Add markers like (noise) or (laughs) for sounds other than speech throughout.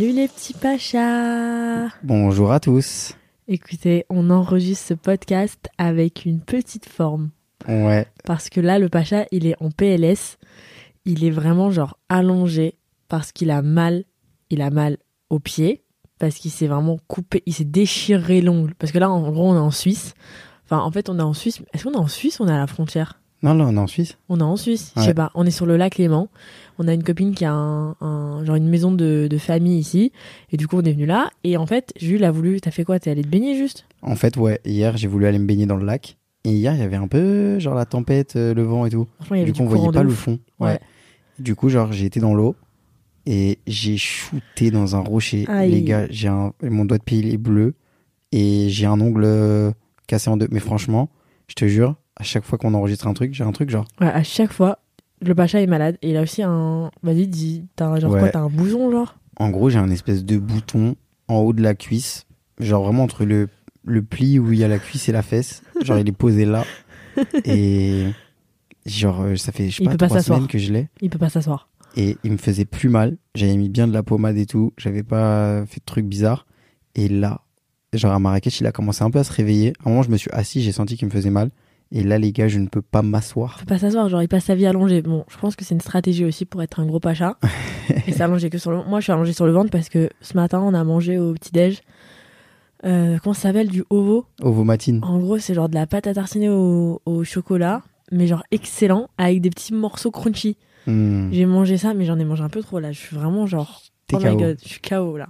Salut les petits pachas Bonjour à tous. Écoutez, on enregistre ce podcast avec une petite forme. Ouais, Parce que là, le pacha, il est en PLS. Il est vraiment genre allongé parce qu'il a mal. Il a mal au pied. Parce qu'il s'est vraiment coupé. Il s'est déchiré l'ongle. Parce que là, en gros, on est en Suisse. Enfin, en fait, on est en Suisse. Est-ce qu'on est en Suisse ou on est à la frontière? Non, là on est en Suisse. On est en Suisse, je sais pas. On est sur le lac Léman. On a une copine qui a un, un- genre une maison de, de famille ici. Et du coup, on est venu là. Et en fait, Jules a voulu. T'as fait quoi? T'es allé te baigner juste? En fait, ouais, hier j'ai voulu aller me baigner dans le lac. Et hier il y avait un peu genre la tempête, euh, le vent et tout. Franchement, il y avait Du du coup on voyait pas le fond. Ouais. Ouais. Du coup, genre j'ai été dans l'eau et j'ai shooté dans un rocher. Aïe. Les gars, j'ai un... mon doigt de pied il est bleu et j'ai un ongle euh, cassé en deux. Mais franchement, je te jure, à chaque fois qu'on enregistre un truc, j'ai un truc genre. Ouais, à chaque fois, le pacha est malade. Et il a aussi un. Vas-y, dis. T'as un- genre Ouais. quoi T'as un bouson, genre? En gros, j'ai un espèce de bouton en haut de la cuisse, genre vraiment entre le, le pli où il y a la cuisse et la fesse. Genre, il est posé là. (laughs) Et genre, euh, ça fait, je sais Il pas, trois semaines que je l'ai. Il peut pas s'asseoir. Et il me faisait plus mal. J'avais mis bien de la pommade et tout. J'avais pas fait de trucs bizarres. Et là, genre à Marrakech, il a commencé un peu à se réveiller. À un moment, je me suis assis, j'ai senti qu'il me faisait mal. Et là, les gars, je ne peux pas m'asseoir. Il peut pas s'asseoir, genre il passe sa vie allongé. Bon, je pense que c'est une stratégie aussi pour être un gros pacha. (laughs) et s'allonger que sur le Moi, je suis allongé sur le ventre parce que ce matin, on a mangé au petit-déj. Euh, comment ça s'appelle? Du ovo. Ovomatine. En gros, c'est genre de la pâte à tartiner au, au chocolat, mais genre excellent, avec des petits morceaux crunchy. Hmm. J'ai mangé ça, mais j'en ai mangé un peu trop là. Je suis vraiment genre. T'es oh my god, je suis KO là.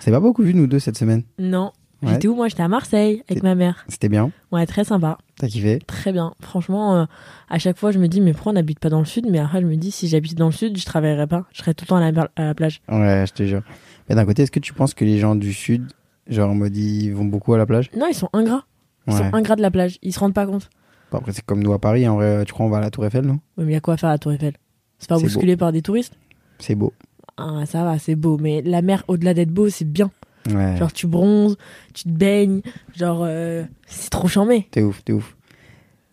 C'est pas beaucoup vu, nous deux, cette semaine. Non. Ouais. J'étais où moi? J'étais à Marseille avec ma mère. C'était bien? Ouais, très sympa. T'as kiffé? Très bien. Franchement, euh, à chaque fois, je me dis, mais pourquoi on n'habite pas dans le sud? Mais après, je me dis, si j'habitais dans le sud, je travaillerais pas. Je serais tout le temps à la, à la plage. Ouais, je te jure. Mais d'un côté, est-ce que tu penses que les gens du sud, genre en mode ils vont beaucoup à la plage? Non, ils sont ingrats. Ils Ouais. sont ingrats de la plage. Ils se rendent pas compte. Après, c'est comme nous à Paris, en vrai, tu crois on va à la Tour Eiffel, non? Oui, mais il y a quoi à faire à la Tour Eiffel? C'est pas bousculé par des touristes? C'est beau. Ah, ça va, c'est beau. Mais la mer, au-delà d'être beau, c'est bien. Ouais. Genre, tu bronzes, tu te baignes. Genre, euh, c'est trop charmé. T'es ouf, t'es ouf.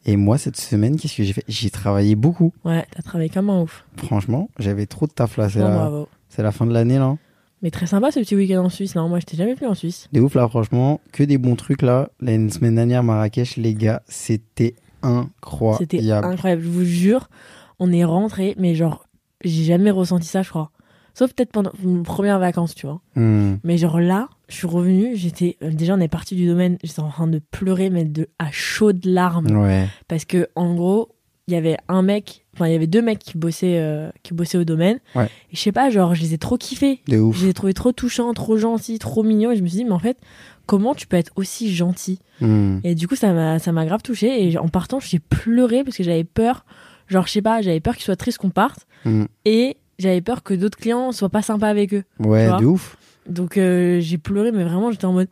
Et moi, cette semaine, qu'est-ce que j'ai fait? J'ai travaillé beaucoup. Ouais, t'as travaillé comme un ouf. Franchement, j'avais trop de taf là. C'est la... bravo. c'est la fin de l'année là. Mais très sympa ce petit week-end en Suisse. Non, moi, je t'ai jamais venu en Suisse. Des ouf là, franchement. Que des bons trucs là. La semaine dernière, Marrakech, les gars, c'était incroyable. C'était incroyable, je vous jure. On est rentré, mais genre, j'ai jamais ressenti ça, je crois. Sauf peut-être pendant mes premières vacances, tu vois. Hmm. Mais genre là, je suis revenue, j'étais. euh, Déjà, on est parti du domaine, j'étais en train de pleurer, mais de, à chaudes larmes. Ouais. Parce que, en gros, il y avait un mec, enfin, il y avait deux mecs qui bossaient, euh, qui bossaient au domaine. Ouais. Et je sais pas, genre, je les ai trop kiffés. De ouf. Je les ai trouvés trop touchants, trop gentils, trop mignons. Et je me suis dit, mais en fait, comment tu peux être aussi gentil? Hmm. et du coup, ça m'a, ça m'a grave touché. Et en partant, j'ai pleuré parce que j'avais peur. Genre, je sais pas, j'avais peur qu'ils soient tristes qu'on parte. Hmm. Et j'avais peur que d'autres clients soient pas sympas avec eux. Ouais, de ouf. Donc, euh, j'ai pleuré, mais vraiment, j'étais en mode.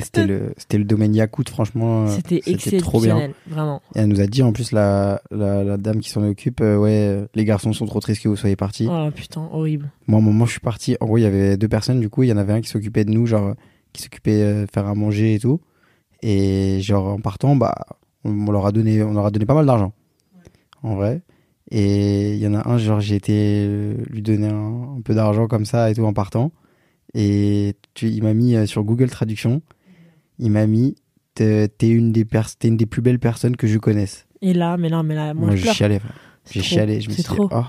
C'était le, c'était le domaine Yakout, franchement. euh, C'était trop bien. exceptionnel, vraiment. Et elle nous a dit en plus la, la, la dame qui s'en occupe, euh, ouais, les garçons sont trop tristes que vous soyez partis. Oh putain, horrible. Moi, au moment où je suis parti, en gros, il y avait deux personnes, du coup, il y en avait un qui s'occupait de nous, genre, qui s'occupait de faire à manger et tout. Et genre, en partant, bah, on, on leur a donné, on leur a donné pas mal d'argent. En vrai. Et il y en a un, genre, j'ai été euh, lui donner un, un peu d'argent comme ça et tout en partant. Et tu, il m'a mis euh, sur Google Traduction, il m'a mis, t'es t'es une, des pers- t'es une des plus belles personnes que je connaisse. Et là, mais là, mais là, moi, Moi, je pleure. frère. C'est J'ai trop. chialé, je me C'est suis trop. dit, oh.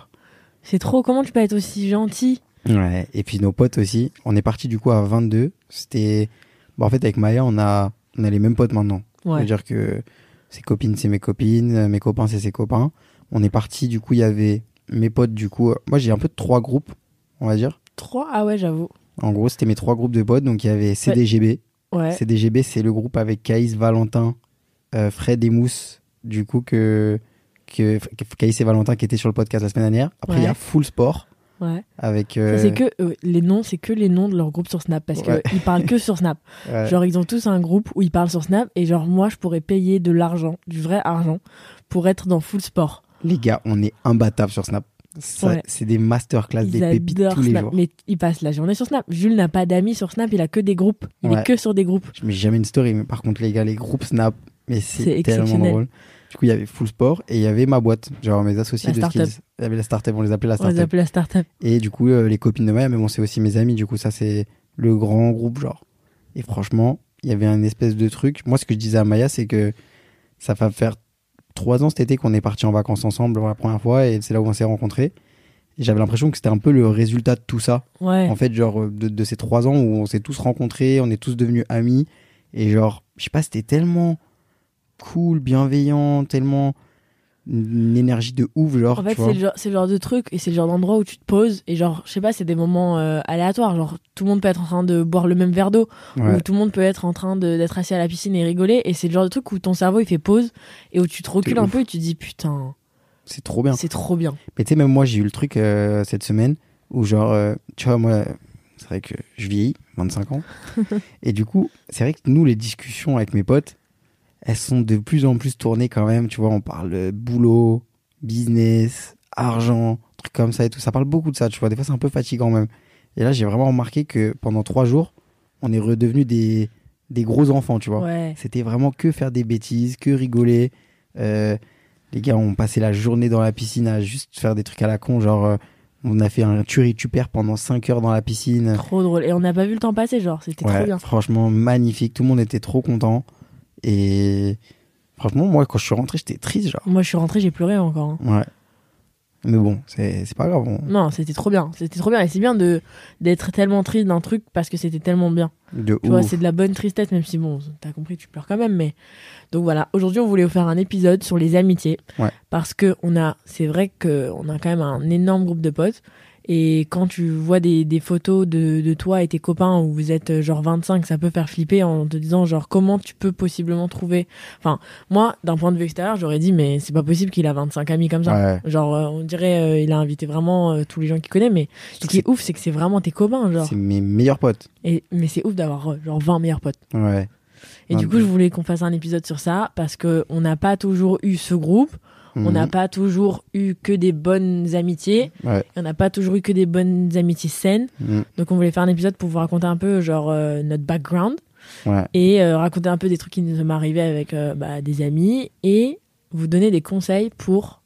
C'est trop. Comment tu peux être aussi gentil? Ouais, et puis nos potes aussi. On est parti du coup à 22. C'était. Bon, en fait, avec Maya, on a, on a les mêmes potes maintenant. Ouais. C'est-à-dire que ses copines, c'est mes copines, mes copains, c'est ses copains. On est parti, du coup, il y avait mes potes, du coup. euh, Moi, j'ai un peu de trois groupes, on va dire. Trois? Ah ouais, j'avoue. En gros, c'était mes trois groupes de potes. Donc, il y avait CDGB. Ouais. CDGB, c'est le groupe avec Caïs, Valentin euh, Fred et Mousse, du coup, que, que, que Caïs et Valentin qui étaient sur le podcast la semaine dernière. Après, il y a. Full Sport Ouais. avec. Euh, C'est que euh, les noms, c'est que les noms de leur groupe sur Snap parce Ouais. qu'ils parlent que sur Snap. (laughs) ouais. Genre, ils ont tous un groupe où ils parlent sur Snap et genre, moi, je pourrais payer de l'argent, du vrai argent, pour être dans Full Sport. Les gars, on est imbattables sur Snap. Ouais. C'est des masterclass, Ils des pépites tous les Snap, jours. mais ils passent la journée sur Snap. Jules n'a pas d'amis sur Snap, il a que des groupes. Il Ouais. est que sur des groupes. Je mets jamais une story, mais par contre, les gars, les groupes Snap, mais C'est tellement drôle. Du coup, il y avait Full Sport et il y avait ma boîte, genre mes associés La de startup. skills. Il y avait la startup, on les appelait la On les startup. appelle la startup. Et du coup, euh, les copines de Maya, mais bon, c'est aussi mes amis, du coup, ça, c'est le grand groupe, genre. Et franchement, il y avait un espèce de truc. Moi, ce que je disais à Maya, c'est que ça va faire trois ans cet été qu'on est partis en vacances ensemble pour la première fois et c'est là où on s'est rencontrés. J'avais l'impression que c'était un peu le résultat de tout ça. Ouais. En fait, genre, euh, de, de ces trois ans où on s'est tous rencontrés, on est tous devenus amis. Et genre, je sais pas, c'était tellement cool, bienveillant, tellement une énergie de ouf, genre. En fait, c'est le, genre, c'est le genre de truc et c'est le genre d'endroit où tu te poses et genre, je sais pas, c'est des moments euh, aléatoires. Genre, tout le monde peut être en train de boire le même verre d'eau Ouais. ou tout le monde peut être en train d'être assis à la piscine et rigoler. Et c'est le genre de truc où ton cerveau il fait pause et où tu te recules un ouf. peu et tu te dis putain, C'est trop bien. c'est trop bien. Mais tu sais, même moi, j'ai eu le truc euh, cette semaine où, genre, euh, tu vois, moi, c'est vrai que je vieillis, 25 ans. (laughs) et du coup, c'est vrai que nous, les discussions avec mes potes, elles sont de plus en plus tournées quand même. Tu vois, on parle euh, boulot, business, argent, trucs comme ça et tout. Ça parle beaucoup de ça, tu vois. Des fois, c'est un peu fatigant même. Et là, j'ai vraiment remarqué que pendant trois jours, on est redevenus des, des gros enfants, tu vois. Ouais. C'était vraiment que faire des bêtises, que rigoler. Euh, les gars ont passé la journée dans la piscine à juste faire des trucs à la con. Genre, euh, on a fait un tuerie tu perds pendant 5 heures dans la piscine. Trop drôle. Et on n'a pas vu le temps passer, genre, c'était trop bien. franchement, magnifique. Tout le monde était trop content. Et franchement, moi, quand je suis rentré, j'étais triste. Genre, Moi, je suis rentrée, j'ai pleuré encore. hein. ouais. Mais bon, c'est c'est pas grave. on- Non, c'était trop bien. C'était trop bien. Et c'est bien de d'être tellement triste d'un truc parce que c'était tellement bien. De Tu vois, ouf. c'est de la bonne tristesse, même si bon, t'as compris, tu pleures quand même. Mais donc voilà, aujourd'hui, on voulait vous faire un épisode sur les amitiés Ouais. parce que on a, c'est vrai que on a quand même un énorme groupe de potes. Et quand tu vois des, des photos de, de toi et tes copains où vous êtes euh, genre 25, ça peut faire flipper en te disant genre comment tu peux possiblement trouver? Enfin, moi, d'un point de vue extérieur, j'aurais dit mais c'est pas possible qu'il a 25 amis comme ça. Ouais. Genre, euh, on dirait euh, il a invité vraiment euh, tous les gens qu'il connaît, mais ce qui est ouf, c'est que c'est vraiment tes copains, genre. C'est mes meilleurs potes. Et, mais c'est ouf d'avoir euh, genre 20 meilleurs potes. Ouais. Et du coup, je voulais qu'on fasse un épisode sur ça parce que on n'a pas toujours eu ce groupe, on n'a Mhm. pas toujours eu que des bonnes amitiés, Ouais. on n'a pas toujours eu que des bonnes amitiés saines. Mhm. Donc, on voulait faire un épisode pour vous raconter un peu genre euh, notre background Ouais. et euh, raconter un peu des trucs qui nous sont arrivés avec euh, bah, des amis et vous donner des conseils pour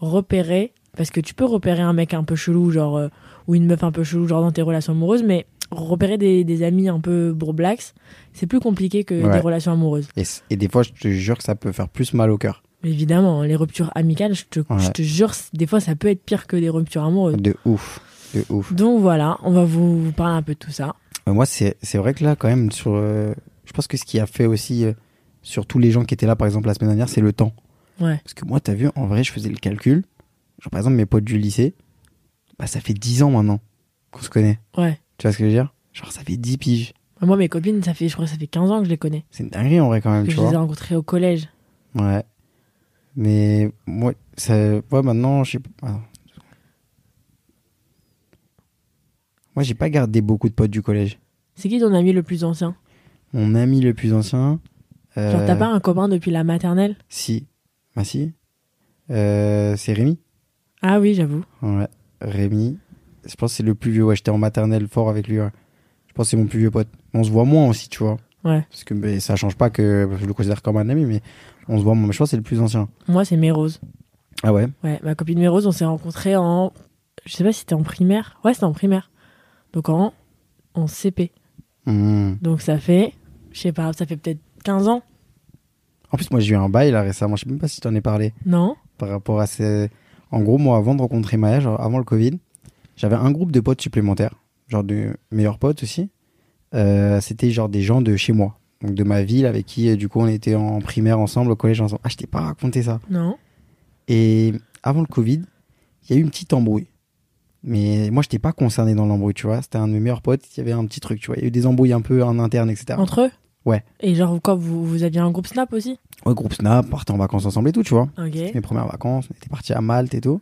repérer parce que tu peux repérer un mec un peu chelou genre ou une meuf un peu chelou genre dans tes relations amoureuses mais repérer des, des amis un peu broublacks c'est plus compliqué que Ouais. des relations amoureuses Et, et des fois, je te jure que ça peut faire plus mal au cœur. Évidemment les ruptures amicales je te, Ouais. je te jure des fois ça peut être pire que des ruptures amoureuses De ouf. De ouf. donc voilà on va vous, vous parler un peu de tout ça Euh, Moi, c'est vrai que là, quand même, sur, euh, je pense que ce qui a fait aussi euh, sur tous les gens qui étaient là, par exemple, la semaine dernière, c'est le temps. ouais Parce que moi, t'as vu, en vrai, je faisais le calcul. Genre, par exemple, mes potes du lycée, bah, ça fait 10 ans maintenant qu'on se connaît. ouais Tu vois ce que je veux dire? Genre, ça fait 10 piges. moi mes copines ça fait je crois que ça fait 15 ans que je les connais C'est une dinguerie, en vrai, quand même, que tu je les ai rencontrées au collège Ouais. Mais, moi, ça, ouais, maintenant, je sais pas. ah. Moi, j'ai pas gardé beaucoup de potes du collège. c'est qui ton ami le plus ancien? Mon ami le plus ancien. euh, Genre, t'as pas un copain depuis la maternelle? Si. Bah, si. Euh, c'est Rémi. Ah oui, j'avoue. Ouais, Rémi. Je pense que c'est le plus vieux. Ouais, j'étais en maternelle fort avec lui. ouais. Je pense que c'est mon plus vieux pote. On se voit moins aussi, tu vois. Ouais. Parce que mais ça change pas que je le considère comme un ami, mais on se voit. Mais je que c'est le plus ancien. Moi, c'est Mérose. Ah ouais? Ouais, ma copine Mérose, on s'est rencontrés en. Je sais pas si c'était en primaire. Ouais, c'était en primaire. Donc en, en CP. Hmm. Donc ça fait. Je sais pas, ça fait peut-être 15 ans. En plus, moi, j'ai eu un bail là récemment. Je sais même pas si tu t'en ai parlé. Non Par rapport à ces. En gros, moi, avant de rencontrer Maya, genre avant le Covid, j'avais un groupe de potes supplémentaires. Genre de meilleurs potes aussi. Euh, C'était genre des gens de chez moi. Donc de ma ville avec qui, euh, du coup, on était en primaire ensemble, au collège ensemble. Ah, je t'ai pas raconté ça. Non Et avant le Covid, il y a eu une petite embrouille. Mais moi, je n'étais pas concerné dans l'embrouille, tu vois. C'était un de mes meilleurs potes, il y avait un petit truc, tu vois. Il y a eu des embrouilles un peu en interne, etc. Entre eux? Ouais. Et genre, quoi, vous, vous aviez un groupe Snap aussi? Ouais, groupe Snap, partait en vacances ensemble et tout, tu vois. Ok. Mes premières vacances, on était partis à Malte et tout.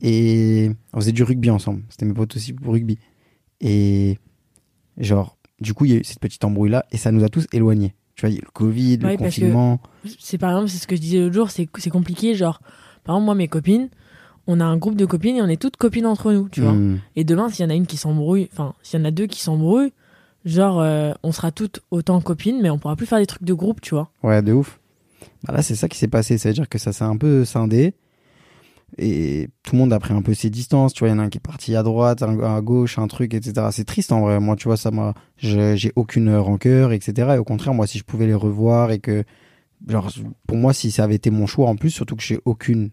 Et on faisait du rugby ensemble. C'était mes potes aussi pour rugby. Et genre, du coup, il y a eu cette petite embrouille-là et ça nous a tous éloignés. Tu vois, il y a eu le Covid, Ouais, le confinement. C'est par exemple, c'est ce que je disais l'autre jour, c'est c'est compliqué. Genre, par exemple, moi, mes copines, on a un groupe de copines et on est toutes copines entre nous, tu vois. Hmm. Et demain, s'il y en a une qui s'embrouille, enfin, s'il y en a deux qui s'embrouillent, genre, euh, on sera toutes autant copines, mais on pourra plus faire des trucs de groupe, tu vois. Ouais, de ouf. Bah là, c'est ça qui s'est passé. Ça veut dire que ça s'est un peu scindé. Et tout le monde a pris un peu ses distances. Tu vois, il y en a un qui est parti à droite, un à gauche, un truc, etc. C'est triste en vrai. Moi, tu vois, ça m'a. J'ai aucune rancœur, etc. Et au contraire, moi, si je pouvais les revoir et que. Genre, pour moi, si ça avait été mon choix en plus, surtout que j'ai aucune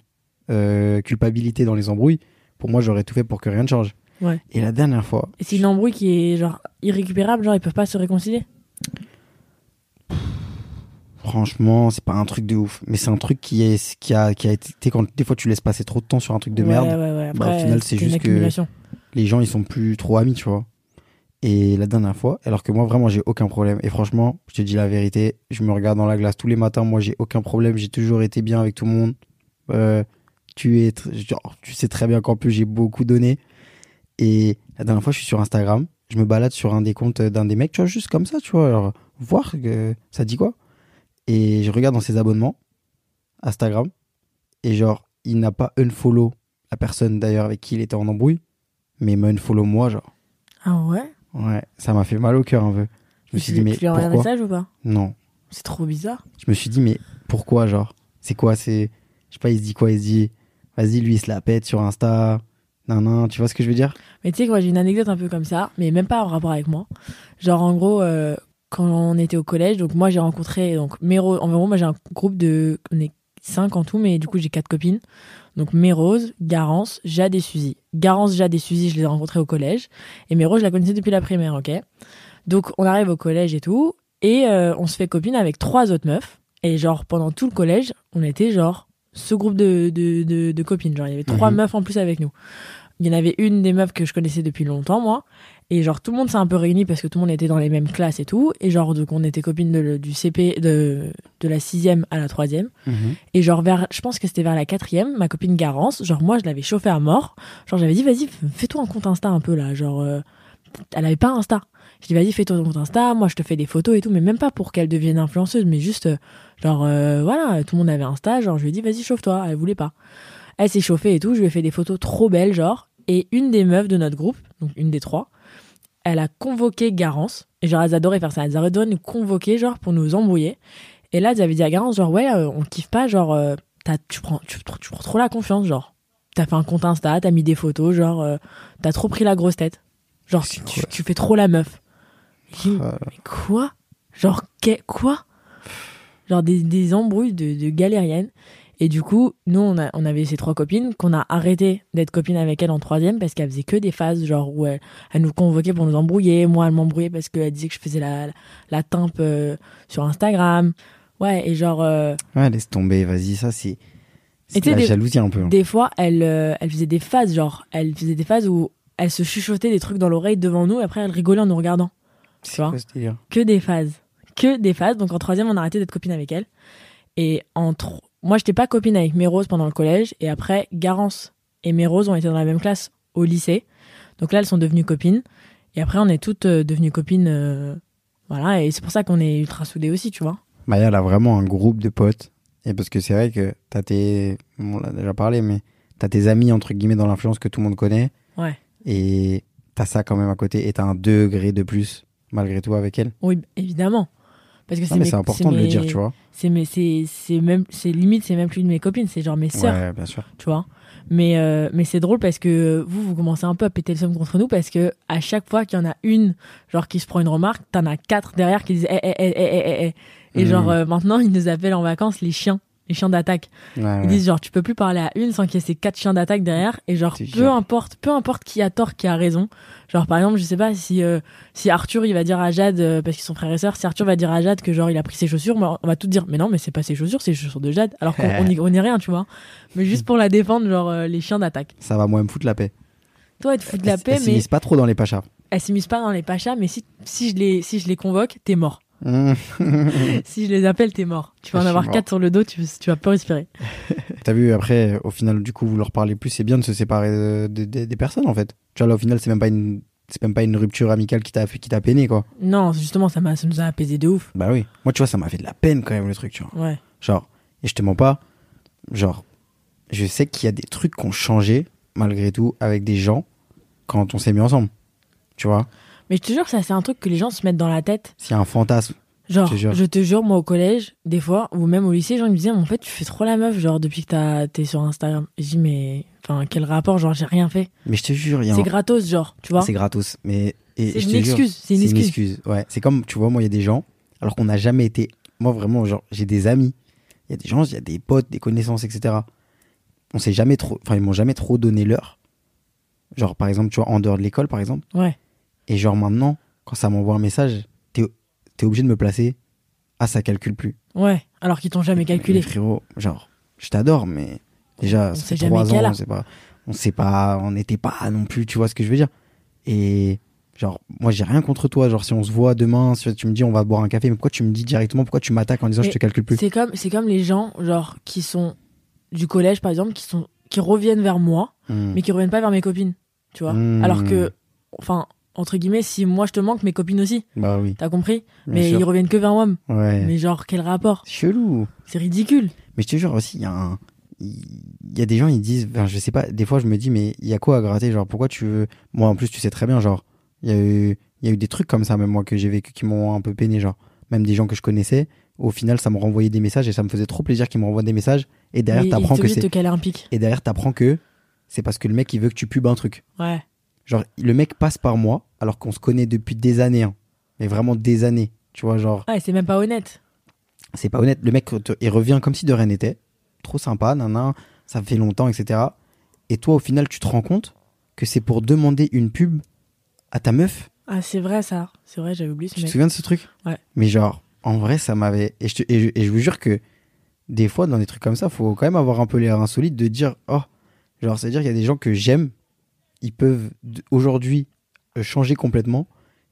euh, culpabilité dans les embrouilles, pour moi, j'aurais tout fait pour que rien ne change. Ouais. Et la dernière fois, Et c'est une embrouille qui est, genre, irrécupérable, genre, ils peuvent pas se réconcilier? Franchement, c'est pas un truc de ouf, mais c'est un truc qui est qui a qui a été quand des fois tu laisses passer trop de temps sur un truc de ouais, merde, Ouais, ouais, Bah, au final, c'est juste que- les gens ils sont plus trop amis, tu vois. Et la dernière fois, alors que moi vraiment j'ai aucun problème. Et franchement, je te dis la vérité, je me regarde dans la glace tous les matins, moi j'ai aucun problème, j'ai toujours été bien avec tout le monde. Euh, tu es genre, tu sais très bien qu'en plus j'ai beaucoup donné. Et la dernière fois je suis sur Instagram, je me balade sur un des comptes d'un des mecs, tu vois juste comme ça, tu vois, alors, voir que ça dit quoi? Et je regarde dans ses abonnements Instagram et genre il n'a pas unfollow la personne d'ailleurs avec qui il était en embrouille mais il m'a unfollow moi genre. Ah ouais? Ouais ça m'a fait mal au cœur un peu. Je me suis Tu- dit mais Tu lui as envoyé un message ou pas? Non. C'est trop bizarre. je me suis dit mais pourquoi genre? C'est quoi c'est je sais pas il se dit quoi? Il se dit vas-y lui il se la pète sur Insta nan nan tu vois ce que je veux dire? Mais tu sais que moi j'ai une anecdote un peu comme ça, mais même pas en rapport avec moi. Genre en gros, euh, quand on était au collège, donc moi j'ai rencontré donc Mérose. En gros, moi j'ai un groupe de, on est cinq en tout, mais du coup j'ai quatre copines. Donc Mérose, Garance, Jade et Suzy. Garance, Jade et Suzy, je les ai rencontrées au collège, et Mérose je la connaissais depuis la primaire, ok? Donc on arrive au collège et tout, et euh, on se fait copine avec trois autres meufs. Et genre pendant tout le collège, on était genre ce groupe de, de, de, de copines. Genre il y avait trois Mhm. meufs en plus avec nous. Il y en avait une des meufs que je connaissais depuis longtemps, moi. Et genre, tout le monde s'est un peu réuni parce que tout le monde était dans les mêmes classes et tout. Et genre, donc, on était copines de- du CP, de, de la sixième à la troisième. Et genre, vers, je pense que c'était vers la quatrième, ma copine Garance, genre, moi, je l'avais chauffée à mort. Genre, j'avais dit, vas-y, fais-toi un compte Insta un peu, là. Genre, euh, elle avait pas Insta. Je dis, vas-y, fais-toi ton compte Insta. Moi, je te fais des photos et tout, mais même pas pour qu'elle devienne influenceuse, mais juste, euh, genre, euh, voilà, tout le monde avait Insta. Genre, je lui ai dit, vas-y, chauffe-toi. Elle voulait pas. Elle s'est chauffée et tout. Je lui ai fait des photos trop belles, genre. Et une des meufs de notre groupe, donc une des trois, elle a convoqué Garance. Et genre, elles adoraient faire ça. Elles adoraient nous convoquer, genre, pour nous embrouiller. Et là, elles avaient dit à Garance, genre, ouais, euh, on kiffe pas, genre, euh, tu, prends, tu, tu prends trop la confiance, genre. T'as fait un compte Insta, t'as mis des photos, genre, euh, t'as trop pris la grosse tête. Genre, tu, tu, tu fais trop la meuf. Dit, Euh, mais quoi? Genre, quoi? Genre des, des embrouilles de, de galériennes. Et du coup, nous, on, a, on avait ces trois copines qu'on a arrêté d'être copines avec elles en troisième parce qu'elles faisaient que des phases, genre où elles, elles nous convoquaient pour nous embrouiller. Moi, elle m'embrouillait parce qu'elle disait que je faisais la, la, la timpe euh, sur Instagram. Ouais, et genre, euh, ouais laisse tomber vas-y ça c'est c'est la des- jalousie un peu hein. des fois, elle, euh, elle faisait des phases, genre, elle faisait des phases où elle se chuchotait des trucs dans l'oreille devant nous et après elle rigolait en nous regardant. Tu vois que des phases. Que des phases. Donc en troisième, on a arrêté d'être copine avec elle. Et en moi, j'étais pas copine avec Mérose pendant le collège. Et après, Garance et Mérose ont été dans la même classe au lycée. Donc là, elles sont devenues copines. Et après, on est toutes euh, devenues copines. euh, voilà. Et c'est pour ça qu'on est ultra soudées aussi, tu vois. Maya elle a vraiment un groupe de potes et parce que c'est vrai que t'as tes on l'a déjà parlé mais t'as tes amis entre guillemets dans l'influence que tout le monde connaît Ouais. et t'as ça quand même à côté et t'as un degré de plus malgré tout avec elle Oui, évidemment. Parce que c'est mes- important de le dire tu vois C'est même c'est limite c'est même plus de mes copines, c'est genre mes sœurs. ouais bien sûr tu vois. Mais, euh, mais c'est drôle parce que vous, vous commencez un peu à péter le somme contre nous parce que à chaque fois qu'il y en a une, genre, qui se prend une remarque, t'en as quatre derrière qui disent eh, eh, eh, eh, eh, eh, eh. Et Mhm. genre, euh, maintenant, ils nous appellent en vacances les chiens, les chiens d'attaque. Ouais, Ils ouais. disent genre, tu peux plus parler à une sans qu'il y ait ces quatre chiens d'attaque derrière. Et genre, peu importe, peu importe qui a tort, qui a raison. Genre, par exemple, je sais pas si, euh, si Arthur, il va dire à Jade, euh, parce qu'ils sont frères et sœurs, si Arthur va dire à Jade que genre, il a pris ses chaussures, bah, on va tout dire, mais non, mais c'est pas ses chaussures, c'est les chaussures de Jade. Alors qu'on (laughs) on y, on y est rien, tu vois. Mais juste pour la défendre, genre, euh, les chiens d'attaque. ça va moi me foutre la paix Toi, elle te fout de la paix, elle mais s'immisce pas trop dans les pachas elle s'immisce pas dans les pachas, mais si, si je les, si je les convoque, t'es mort. (laughs) Si je les appelle, t'es mort. Tu vas en avoir quatre sur le dos, tu, tu vas pas respirer. (laughs) T'as vu, après, au final, du coup, vous leur parlez plus, c'est bien de se séparer de- de- des personnes, en fait. Tu vois, là, au final, c'est même pas une, c'est même pas une rupture amicale qui t'a qui t'a peiné, quoi. Non, justement, ça, m'a- ça nous a apaisé de ouf. Bah oui. Moi, tu vois, ça m'a fait de la peine, quand même, le truc, tu vois. Ouais. Genre, et je te mens pas, genre, je sais qu'il y a des trucs qui ont changé, malgré tout, avec des gens, quand on s'est mis ensemble. Tu vois, Mais je te jure, ça, c'est un truc que les gens se mettent dans la tête. a un fantasme. Genre, Je te jure. je te jure, moi au collège, des fois, ou même au lycée, les gens ils me disaient, en fait, tu fais trop la meuf, genre, depuis que t'as- t'es sur Instagram. Et je dis, mais, enfin, quel rapport, genre, j'ai rien fait. Mais je te jure, il y a C'est un... gratos, genre, tu vois. C'est gratos. Mais, C'est je une jure, excuse, c'est une excuse. Ouais, c'est comme, tu vois, moi, il y a des gens, alors qu'on n'a jamais été. Moi, vraiment, genre, j'ai des amis. Il y a des gens, il y a des potes, des connaissances, etc. On s'est jamais trop. Enfin, ils m'ont jamais trop donné l'heure. Genre, par exemple, tu vois, en dehors de l'école, par exemple. Ouais. Et genre, maintenant, quand ça m'envoie un message, t'es es obligé de me placer. Ah, ça calcule plus. Ouais. Alors qu'ils t'ont jamais calculé. Mais frérot, genre, je t'adore, mais déjà, On ça fait trois ans, on sait pas, on sait pas, on n'était pas non plus, tu vois ce que je veux dire. Et genre, moi, j'ai rien contre toi. Genre, si on se voit demain, si tu me dis on va boire un café, mais pourquoi tu me dis directement, pourquoi tu m'attaques en disant Mais je te calcule plus? C'est comme, comme les gens, genre, qui sont du collège, par exemple, qui sont, qui reviennent vers moi, Hmm. mais qui reviennent pas vers mes copines. Tu vois. Hmm. Alors que, enfin, entre guillemets, si moi je te manque, mes copines aussi. Bah oui. T'as compris? bien mais sûr. ils reviennent que vers moi. Ouais. Mais genre, quel rapport? Chelou. C'est ridicule. Mais je te jure aussi, il y a un. Il y a des gens, ils disent, enfin, je sais pas, des fois je me dis, mais il y a quoi à gratter? Genre, pourquoi tu veux. Moi, en plus, tu sais très bien, genre, il y a eu, il y a eu des trucs comme ça, même moi, que j'ai vécu, qui m'ont un peu peiné, genre, même des gens que je connaissais. Au final, ça me renvoyait des messages et ça me faisait trop plaisir qu'ils me renvoient des messages. Et derrière, t'apprends que c'est. Et derrière, t'apprends que c'est parce que le mec, il veut que tu pubes un truc. Ouais. Genre, le mec passe par moi, alors qu'on se connaît depuis des années, hein. mais vraiment des années. Tu vois, genre, Ouais, c'est même pas honnête. c'est pas honnête. Le mec, te- il revient comme si de rien n'était. Trop sympa, nanan, ça fait longtemps, etc. Et toi, au final, tu te rends compte que c'est pour demander une pub à ta meuf? Ah, c'est vrai ça. C'est vrai, j'avais oublié ce Tu te mec. souviens de ce truc? Ouais. Mais genre, en vrai, ça m'avait. Et je, te- et, je, et je vous jure que des fois, dans des trucs comme ça, faut quand même avoir un peu l'air insolite de dire Oh, genre, c'est-à-dire qu'il y a des gens que j'aime, ils peuvent aujourd'hui euh, changer complètement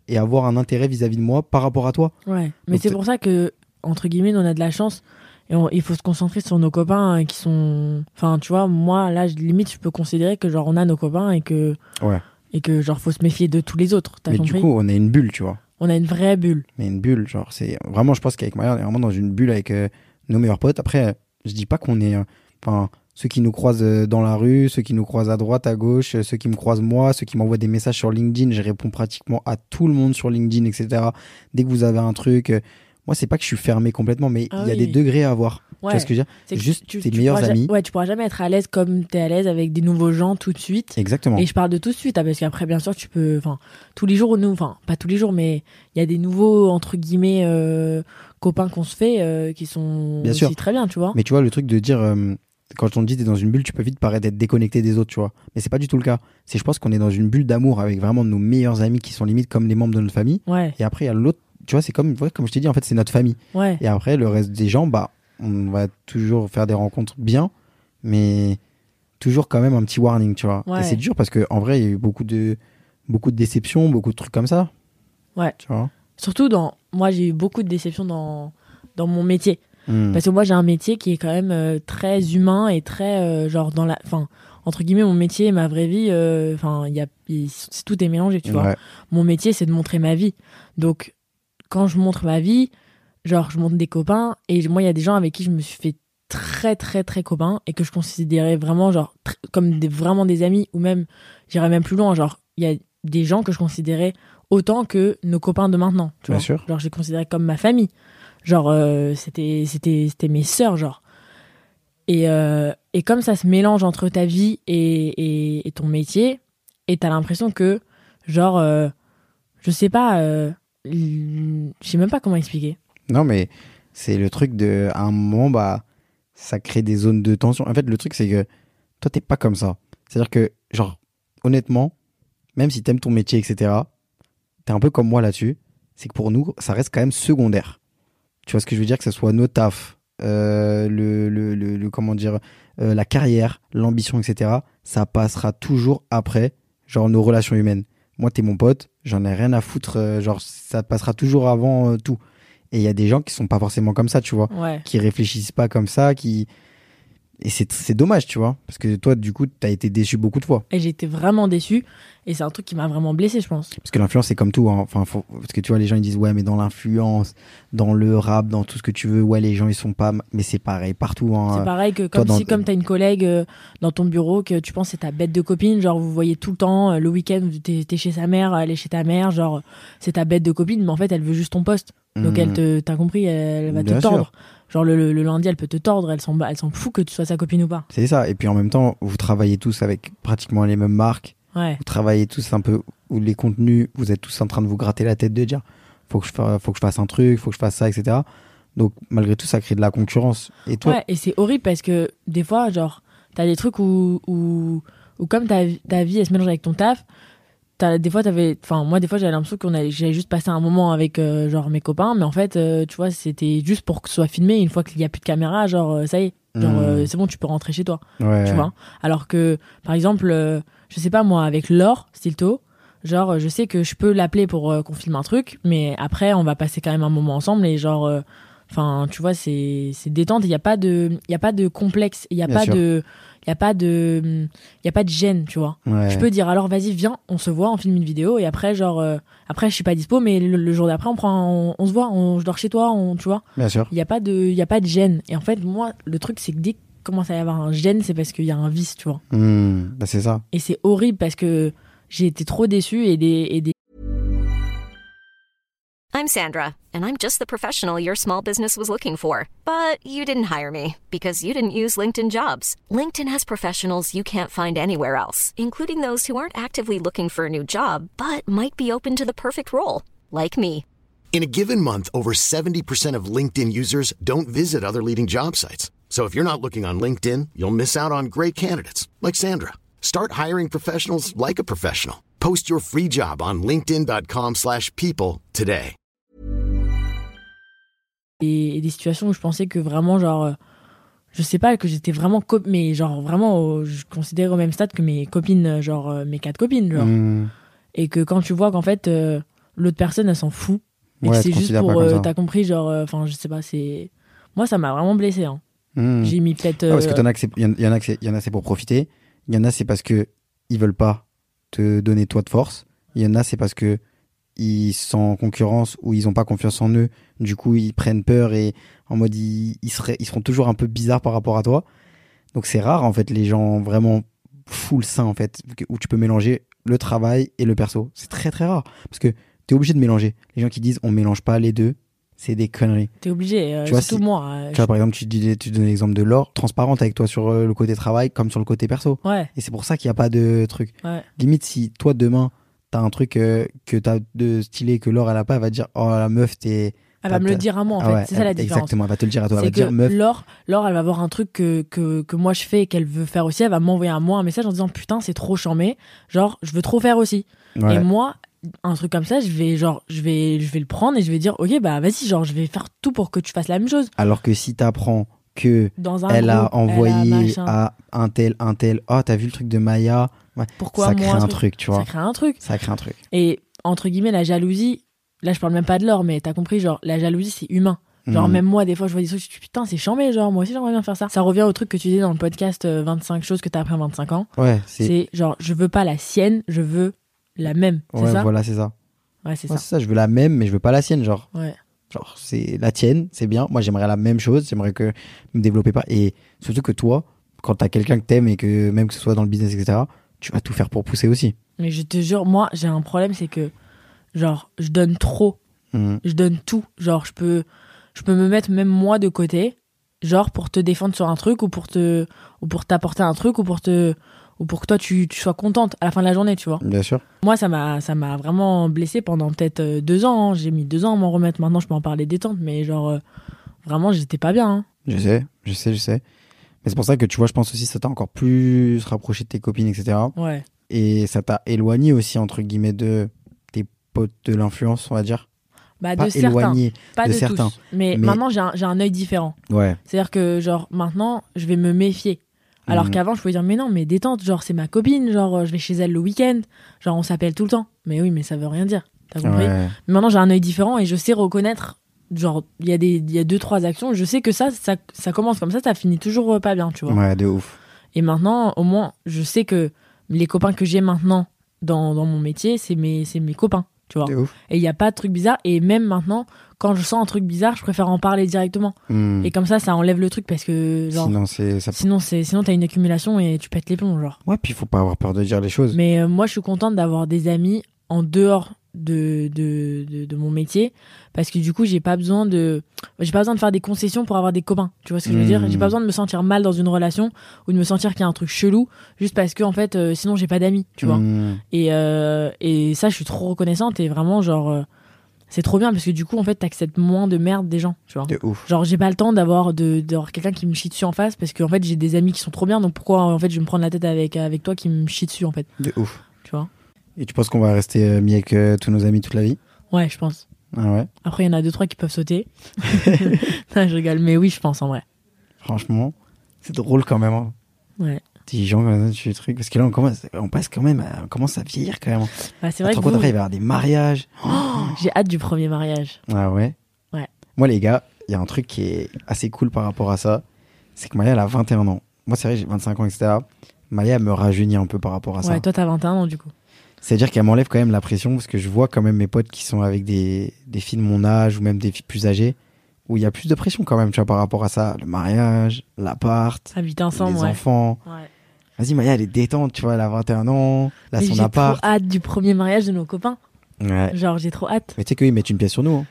et avoir un intérêt vis-à-vis de moi par rapport à toi. Ouais. Mais c'est pour ça que, entre guillemets, on a de la chance. Et on- il faut se concentrer sur nos copains hein, qui sont. Enfin, tu vois, moi, là, limite, je peux considérer que, genre, on a nos copains et que. Ouais. Et que, genre, faut se méfier de tous les autres. Mais compris? du coup, on a une bulle, tu vois. On a une vraie bulle. mais une bulle genre c'est vraiment je pense qu'avec Maya on est vraiment dans une bulle avec euh, nos meilleurs potes après je dis pas qu'on est euh, enfin ceux qui nous croisent euh, dans la rue ceux qui nous croisent à droite à gauche euh, ceux qui me croisent moi ceux qui m'envoient des messages sur LinkedIn je réponds pratiquement à tout le monde sur LinkedIn etc dès que vous avez un truc euh, moi c'est pas que je suis fermé complètement mais il Ah y a oui. des degrés à avoir tu Ouais. vois ce que je veux dire? C'est juste tu- tes tu meilleurs ja- amis Ouais, tu pourras jamais être à l'aise comme t'es à l'aise avec des nouveaux gens tout de suite. exactement Et je parle de tout de suite, hein, parce qu'après, bien sûr, tu peux. Enfin, tous les jours, nous. Enfin, pas tous les jours, mais il y a des nouveaux, entre guillemets, euh, copains qu'on se fait euh, qui sont Bien aussi sûr. très bien, tu vois. Mais tu vois, le truc de dire, euh, quand on te dit t'es dans une bulle, tu peux vite paraître être déconnecté des autres, tu vois. Mais c'est pas du tout le cas. C'est, je pense qu'on est dans une bulle d'amour avec vraiment nos meilleurs amis qui sont limite comme les membres de notre famille. Ouais, Et après, il y a l'autre, tu vois, c'est comme, ouais, comme je t'ai dit, en fait, c'est notre famille. ouais. Et après, le reste des gens, bah, on va toujours faire des rencontres bien, mais toujours quand même un petit warning, tu vois. Ouais. Et c'est dur parce que, en vrai, il y a eu beaucoup de, beaucoup de déceptions, beaucoup de trucs comme ça. Ouais. Tu vois. Surtout dans. Moi, j'ai eu beaucoup de déceptions dans, dans mon métier. Hmm. Parce que moi, j'ai un métier qui est quand même euh, très humain et très. euh, genre, dans la. Enfin, entre guillemets, mon métier et ma vraie vie, euh, enfin, il y a. c'est- tout est mélangé, tu vois. Mon métier c'est de montrer ma vie donc quand je montre ma vie genre je montre des copains et moi il y a des gens avec qui je me suis fait très très très copain et que je considérais vraiment genre comme des, vraiment des amis ou même j'irais même plus loin genre il y a des gens que je considérais autant que nos copains de maintenant tu Bien vois sûr. genre je les considérais comme ma famille genre euh, c'était c'était c'était mes sœurs genre et euh, et comme ça se mélange entre ta vie et et, ton métier et t'as l'impression que genre euh, je sais pas je sais même pas comment expliquer Non, mais c'est le truc de. À un moment, bah, ça crée des zones de tension. En fait, le truc, c'est que toi, t'es pas comme ça. C'est-à-dire que, genre, honnêtement, même si t'aimes ton métier, etc., t'es un peu comme moi là-dessus. C'est que pour nous, ça reste quand même secondaire. Tu vois ce que je veux dire? Que ce soit nos tafs, euh, le, le, le, le- Comment dire euh, La carrière, l'ambition, etc., ça passera toujours après, genre, nos relations humaines. Moi, t'es mon pote, j'en ai rien à foutre. euh, genre, ça passera toujours avant tout. Et il y a des gens qui sont pas forcément comme ça, tu vois. Ouais. Qui réfléchissent pas comme ça, qui. Et c'est c'est dommage, tu vois. Parce que toi, du coup, t'as été déçu beaucoup de fois. Et j'ai été vraiment déçue. Et c'est un truc qui m'a vraiment blessée, je pense. Parce que l'influence, c'est comme tout. hein. Enfin, faut- Parce que tu vois, les gens, ils disent, ouais, mais dans l'influence, dans le rap, dans tout ce que tu veux, ouais, les gens, ils sont pas. Mais c'est pareil partout. hein. C'est pareil que toi, comme dans- si comme t'as une collègue euh, dans ton bureau que tu penses c'est ta bête de copine, genre vous voyez tout le temps, euh, le week-end t'es t'es chez sa mère, elle est chez ta mère, genre c'est ta bête de copine, mais en fait elle veut juste ton poste. Donc Mhm. elle te, t'as compris, elle va Bien te sûr. tordre. Genre le, le- le lundi elle peut te tordre, elle s'en elle s'en fout que tu sois sa copine ou pas. C'est ça. Et puis en même temps, vous travaillez tous avec pratiquement les mêmes marques. Ouais. Vous travaillez tous un peu, ou les contenus, vous êtes tous en train de vous gratter la tête de dire, faut que je, fa- faut que je fasse un truc, faut que je fasse ça, etc. Donc malgré tout, ça crée de la concurrence. Et toi, Ouais, et c'est horrible parce que des fois, genre, t'as des trucs où, où, où comme ta, ta vie elle se mélange avec ton taf, t'as, des fois, t'avais, enfin, moi, des fois, j'avais l'impression qu'on allait, j'allais juste passer un moment avec, euh, genre, mes copains, mais en fait, euh, tu vois, c'était juste pour que ce soit filmé. Une fois qu'il y a plus de caméra, genre, euh, ça y est, genre, euh, c'est bon, tu peux rentrer chez toi, ouais, tu vois? Alors que, par exemple, je sais pas, moi, avec Laure, Stilto, genre, euh, je sais que je peux l'appeler pour euh, qu'on filme un truc, mais après, on va passer quand même un moment ensemble et genre, euh, Enfin, tu vois, c'est c'est détente. Il y a pas de, il y a pas de complexe. Il y a Bien pas sûr. de, il y a pas de, il y a pas de gêne, tu vois. ouais. Je peux dire alors vas-y viens, on se voit, on filme une vidéo et après genre euh, après je suis pas dispo mais le, le jour d'après on prend, on, on se voit, on, je dors chez toi, on, tu vois. Bien sûr. Il y a pas de, il y a pas de gêne. Et en fait moi le truc c'est que dès commence à y avoir un gêne c'est parce qu'il y a un vice, tu vois. Hmm, bah, c'est ça. Et c'est horrible parce que j'ai été trop déçue et des, et des I'm Sandra, and I'm just the professional your small business was looking for. But you didn't hire me because you didn't use LinkedIn jobs. LinkedIn has professionals you can't find anywhere else, including those who aren't actively looking for a new job but might be open to the perfect role, like me. In a given month, over 70% of LinkedIn users don't visit other leading job sites. So if you're not looking on LinkedIn, you'll miss out on great candidates like Sandra. Start hiring professionals like a professional. Post your free job on linkedin.com/people slash people today. et, et des situations où je pensais que vraiment genre euh, je sais pas que j'étais vraiment cop mais genre vraiment au- je considérais au même stade que mes copines euh, genre euh, mes quatre copines genre Hmm, et que quand tu vois qu'en fait euh, l'autre personne elle s'en fout et Ouais, que c'est te juste pour euh, t'as compris genre euh, enfin je sais pas c'est moi ça m'a vraiment blessé hein. Hmm. j'ai mis peut-être Ouais, parce que euh, il y, y y en a c'est pour profiter. Il y en a c'est parce que ils veulent pas te donner toi de force. Il y en a c'est parce que ils sont en concurrence ou ils ont pas confiance en eux. Du coup ils prennent peur et en mode ils, ils seraient ils seront toujours un peu bizarres par rapport à toi. Donc c'est rare en fait les gens vraiment full sain en fait où tu peux mélanger le travail et le perso. C'est très très rare parce que t'es obligé de mélanger. Les gens qui disent on mélange pas les deux, c'est des conneries. t'es obligé euh, Tu vois, surtout si- moi euh, Tu vois, par exemple, tu, dis, tu donnais l'exemple de Laure, transparente avec toi sur euh, le côté travail comme sur le côté perso. ouais Et c'est pour ça qu'il n'y a pas de truc. ouais Limite, si toi, demain, t'as un truc euh, que t'as de stylé que Laure, elle a pas, elle va te dire Oh la meuf, t'es. elle va me le dire à moi en Ah fait ouais, c'est ça la différence Exactement, elle va te le dire à toi. Elle va dire Meuf, Laure, Laure, elle va voir un truc que, que, que moi je fais et qu'elle veut faire aussi. Elle va m'envoyer à moi un message en disant putain c'est trop chambé. Genre je veux trop faire aussi. ouais. Et moi un truc comme ça je vais genre je vais je vais le prendre et je vais dire ok bah vas-y genre je vais faire tout pour que tu fasses la même chose Alors que si t'apprends que dans un elle a envoyé à un tel, un tel, oh, t'as vu le truc de Maya? Ouais, pourquoi Ça moi crée un truc truc, tu ça vois. crée un truc Ça crée un truc. et entre guillemets la jalousie là je parle même pas de l'or mais t'as compris genre la jalousie c'est humain Genre Mhm. même moi des fois je vois des trucs je dis putain c'est chambé genre moi aussi j'aimerais bien faire ça. Ça revient au truc que tu disais dans le podcast euh, 25 choses que t'as appris en 25 ans. Ouais, c'est. C'est genre je veux pas la sienne, je veux la même. C'est Ouais, ça voilà, c'est ça. Ouais, c'est Ouais, ça. c'est ça, je veux la même, mais je veux pas la sienne, genre. Ouais. Genre, c'est la tienne, c'est bien. Moi, j'aimerais la même chose. J'aimerais que me développer pas. Et surtout que toi, quand t'as quelqu'un que t'aimes et que même que ce soit dans le business, etc., tu vas tout faire pour pousser aussi. Mais je te jure, moi, j'ai un problème, c'est que, genre, je donne trop. Mhm. Je donne tout. Genre, je peux, je peux me mettre même moi de côté, genre, pour te défendre sur un truc ou pour te, ou pour t'apporter un truc ou pour te, ou pour que toi, tu, tu sois contente à la fin de la journée, tu vois. Bien sûr. Moi, ça m'a, ça m'a vraiment blessé pendant peut-être euh, deux ans. hein. J'ai mis deux ans à m'en remettre. Maintenant, je peux en parler détente, mais genre, euh, vraiment, j'étais pas bien. hein. Je sais, je sais, je sais. Mais c'est pour ça que tu vois, je pense aussi que ça t'a encore plus rapproché de tes copines, etc. Ouais. Et ça t'a éloigné aussi, entre guillemets, de tes potes de l'influence, on va dire. Bah, Pas de certains. éloigné. Pas de de, certains. tous. Mais, Mais- maintenant, j'ai un, j'ai un œil différent. Ouais. C'est-à-dire que, genre, maintenant, je vais me méfier. Alors Mhm. qu'avant, je pouvais dire, mais non, mais détente, genre, c'est ma copine, genre, euh, je vais chez elle le week-end, genre, on s'appelle tout le temps. Mais oui, mais ça veut rien dire. T'as compris? Ouais. Mais Maintenant, j'ai un œil différent et je sais reconnaître genre, il y, a des- y a deux, trois actions. Je sais que ça, ça, ça commence comme ça, ça finit toujours euh, pas bien, tu vois. Ouais, de ouf. Et maintenant, au moins, je sais que les copains que j'ai maintenant dans, dans mon métier, c'est mes, c'est mes copains, tu vois. Et il n'y a pas de truc bizarre. Et même maintenant, quand je sens un truc bizarre, je préfère en parler directement. Hmm. Et comme ça, ça enlève le truc parce que, genre, Sinon, c'est. Ça... sinon, c'est, sinon t'as une accumulation et tu pètes les plombs, genre. Ouais, puis il faut pas avoir peur de dire les choses. Mais euh, moi, je suis contente d'avoir des amis en dehors de, de, de, de mon métier parce que du coup, j'ai pas besoin de j'ai pas besoin de faire des concessions pour avoir des copains. Tu vois ce que je veux dire? Mm. J'ai pas besoin de me sentir mal dans une relation ou de me sentir qu'il y a un truc chelou juste parce que en fait, euh, sinon j'ai pas d'amis, tu vois? Hmm. Et euh, et ça, je suis trop reconnaissante et vraiment genre euh, c'est trop bien parce que du coup, en fait, t'acceptes moins de merde des gens, tu vois. De ouf. Genre j'ai pas le temps d'avoir de d'avoir quelqu'un qui me chie dessus en face parce qu'en fait j'ai des amis qui sont trop bien donc pourquoi en fait je vais me prendre la tête avec avec toi qui me chie dessus en fait De ouf. tu vois Et tu penses qu'on va rester euh, mis avec euh, tous nos amis toute la vie? Ouais je pense Ah ouais? après il y en a deux trois qui peuvent sauter (laughs) (laughs) non je rigole mais oui je pense en vrai Franchement, c'est drôle quand même. Hein. ouais Fais des trucs. Parce que là, on commence, on passe quand même, à, on commence à vieillir quand même. bah, c'est vrai que vous- après, il va y avoir des mariages. (gasps) j'ai hâte du premier mariage Ah ouais? Ouais. Moi, les gars, il y a un truc qui est assez cool par rapport à ça. C'est que Maya, elle a 21 ans. Moi, c'est vrai, j'ai 25 ans, etc. Maya, me rajeunit un peu par rapport à ça. ouais toi t'as 21 ans du coup C'est-à-dire qu'elle m'enlève quand même la pression parce que je vois quand même mes potes qui sont avec des, des filles de mon âge ou même des filles plus âgées où il y a plus de pression quand même, tu vois, par rapport à ça. Le mariage, l'appart, ensemble les ouais, enfants. ouais. Vas-y, Maya, elle est détente, tu vois, elle a 21 ans, là, son j'ai appart. trop hâte du premier mariage de nos copains Ouais. genre j'ai trop hâte Mais tu sais qu'ils mettent une pièce sur nous. hein.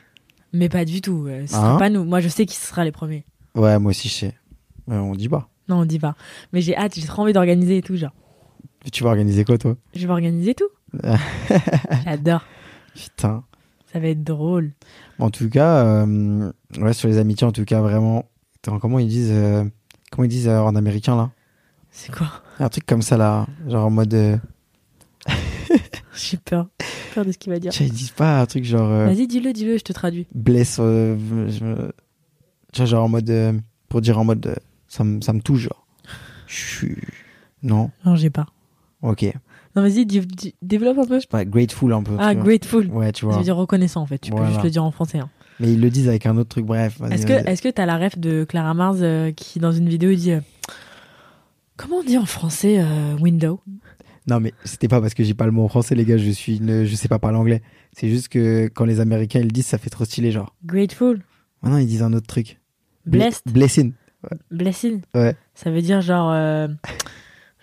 mais pas du tout euh, ce Hein sera pas nous moi je sais qui sera les premiers Ouais, moi aussi, je sais. Mais on dit pas. non on dit pas mais j'ai hâte j'ai trop envie d'organiser et tout genre Tu vas organiser quoi, toi? Je vais organiser tout (laughs) j'adore Putain. ça va être drôle En tout cas, euh, ouais, sur les amitiés, en tout cas, vraiment. Comment ils disent, euh, comment ils disent euh, en américain, là? C'est quoi Un truc comme ça, là. Genre en mode. euh, (laughs) j'ai peur peur de ce qu'il va dire Tu ils disent pas un truc genre. euh, vas-y dis-le dis-le je te traduis blesse. euh, je Tu genre en mode. pour dire en mode. ça, me, ça me touche, genre. Je suis. Non? Non j'ai pas Ok. non vas-y développe un peu Pas grateful un peu. ah tu grateful Ouais, tu Ça vois. veut dire reconnaissant en fait. Tu peux juste le dire en français. hein. Mais ils le disent avec un autre truc, bref. Est-ce que que t'as la ref de Clara Mars euh, qui dans une vidéo dit comment on dit en français euh, window? Non, mais c'était pas parce que j'ai pas le mot en français, les gars. Je suis une... je sais pas parler anglais. C'est juste que quand les Américains ils le disent, ça fait trop stylé, genre. Grateful, Maintenant, ils disent un autre truc. Ble- blessed, Blessing. blessing. Ouais. Ça veut dire genre euh,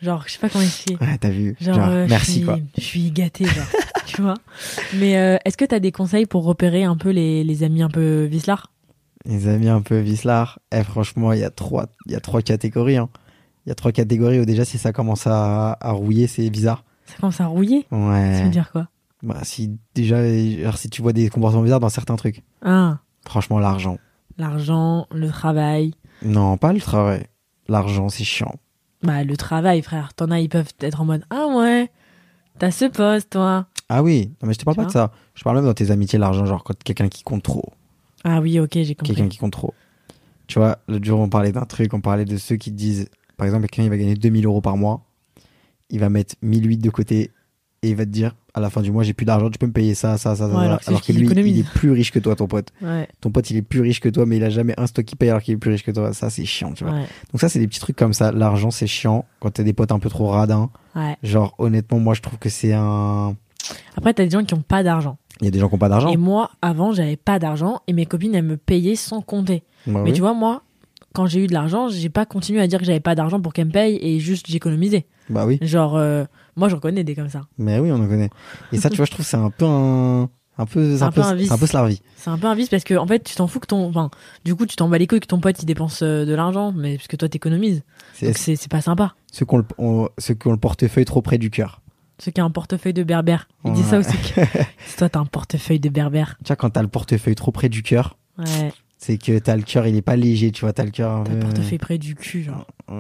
genre je sais pas comment expliquer. Ouais, t'as vu. Genre, Genre, euh, je merci, suis- quoi. Je suis gâtée, genre, (laughs) tu vois. Mais euh, est-ce que t'as des conseils pour repérer un peu les, les amis un peu vislards Les amis un peu vislard. Eh, franchement, il y a trois, il y a trois catégories. hein. Il y a trois catégories où déjà, si ça commence à, à rouiller, c'est bizarre. Ça commence à rouiller Ça Ouais. veut dire quoi? Bah, si, déjà, genre, si tu vois des comportements bizarres dans certains trucs. Ah, Franchement, l'argent. l'argent, le travail. Non, pas le travail. L'argent, c'est chiant. Bah, le travail, frère. T'en as, ils peuvent être en mode Ah ouais, t'as ce poste, toi. Ah oui, non, mais je te parle Tu pas de ça. Je parle même dans tes amitiés, l'argent, genre quand quelqu'un qui compte trop. Ah oui, ok, j'ai compris. Quelqu'un qui compte trop. Tu vois, l'autre jour, on parlait d'un truc, on parlait de ceux qui disent, par exemple, quelqu'un, il va gagner 2000 euros par mois, il va mettre 1008 de côté, et il va te dire, à la fin du mois, j'ai plus d'argent, tu peux me payer ça, ça, ça, ça. Ouais, ça. alors que alors lui, économise. il est plus riche que toi, ton pote. Ouais, Ton pote, il est plus riche que toi, mais il a jamais un stock qui paye alors qu'il est plus riche que toi. Ça, c'est chiant, tu vois. ouais, Donc ça, c'est des petits trucs comme ça. L'argent, c'est chiant quand t'as des potes un peu trop radins. Genre, honnêtement, moi, je trouve que c'est un... Après, t'as des gens qui ont pas d'argent. Il y a des gens qui ont pas d'argent. Et moi, avant, j'avais pas d'argent et mes copines, elles me payaient sans compter. Bah Mais oui. tu vois, moi, quand j'ai eu de l'argent, j'ai pas continué à dire que j'avais pas d'argent pour qu'elles me payent et juste j'économisais. Bah oui. Genre, euh, moi, j'en connais des comme ça. Mais oui, on en connaît. Et ça, tu vois, je trouve c'est un peu un... Un peu, C'est un peu un vice. c'est un peu. C'est un peu un vice parce que, en fait, tu t'en fous que ton. Enfin, du coup, tu t'en bats les couilles que ton pote il dépense euh, de l'argent, mais parce que toi t'économises. C'est Donc c'est c'est pas sympa. ceux qui ont, le, on- ceux qui ont le portefeuille trop près du cœur. Ceux qui ont un portefeuille de berbère. Il dit Ouais. ça aussi. que- (laughs) si toi t'as un portefeuille de berbère. Tu vois, quand t'as le portefeuille trop près du cœur, Ouais. C'est que t'as le cœur, il est pas léger, tu vois, t'as le cœur T'as le portefeuille près du cul, genre. (laughs)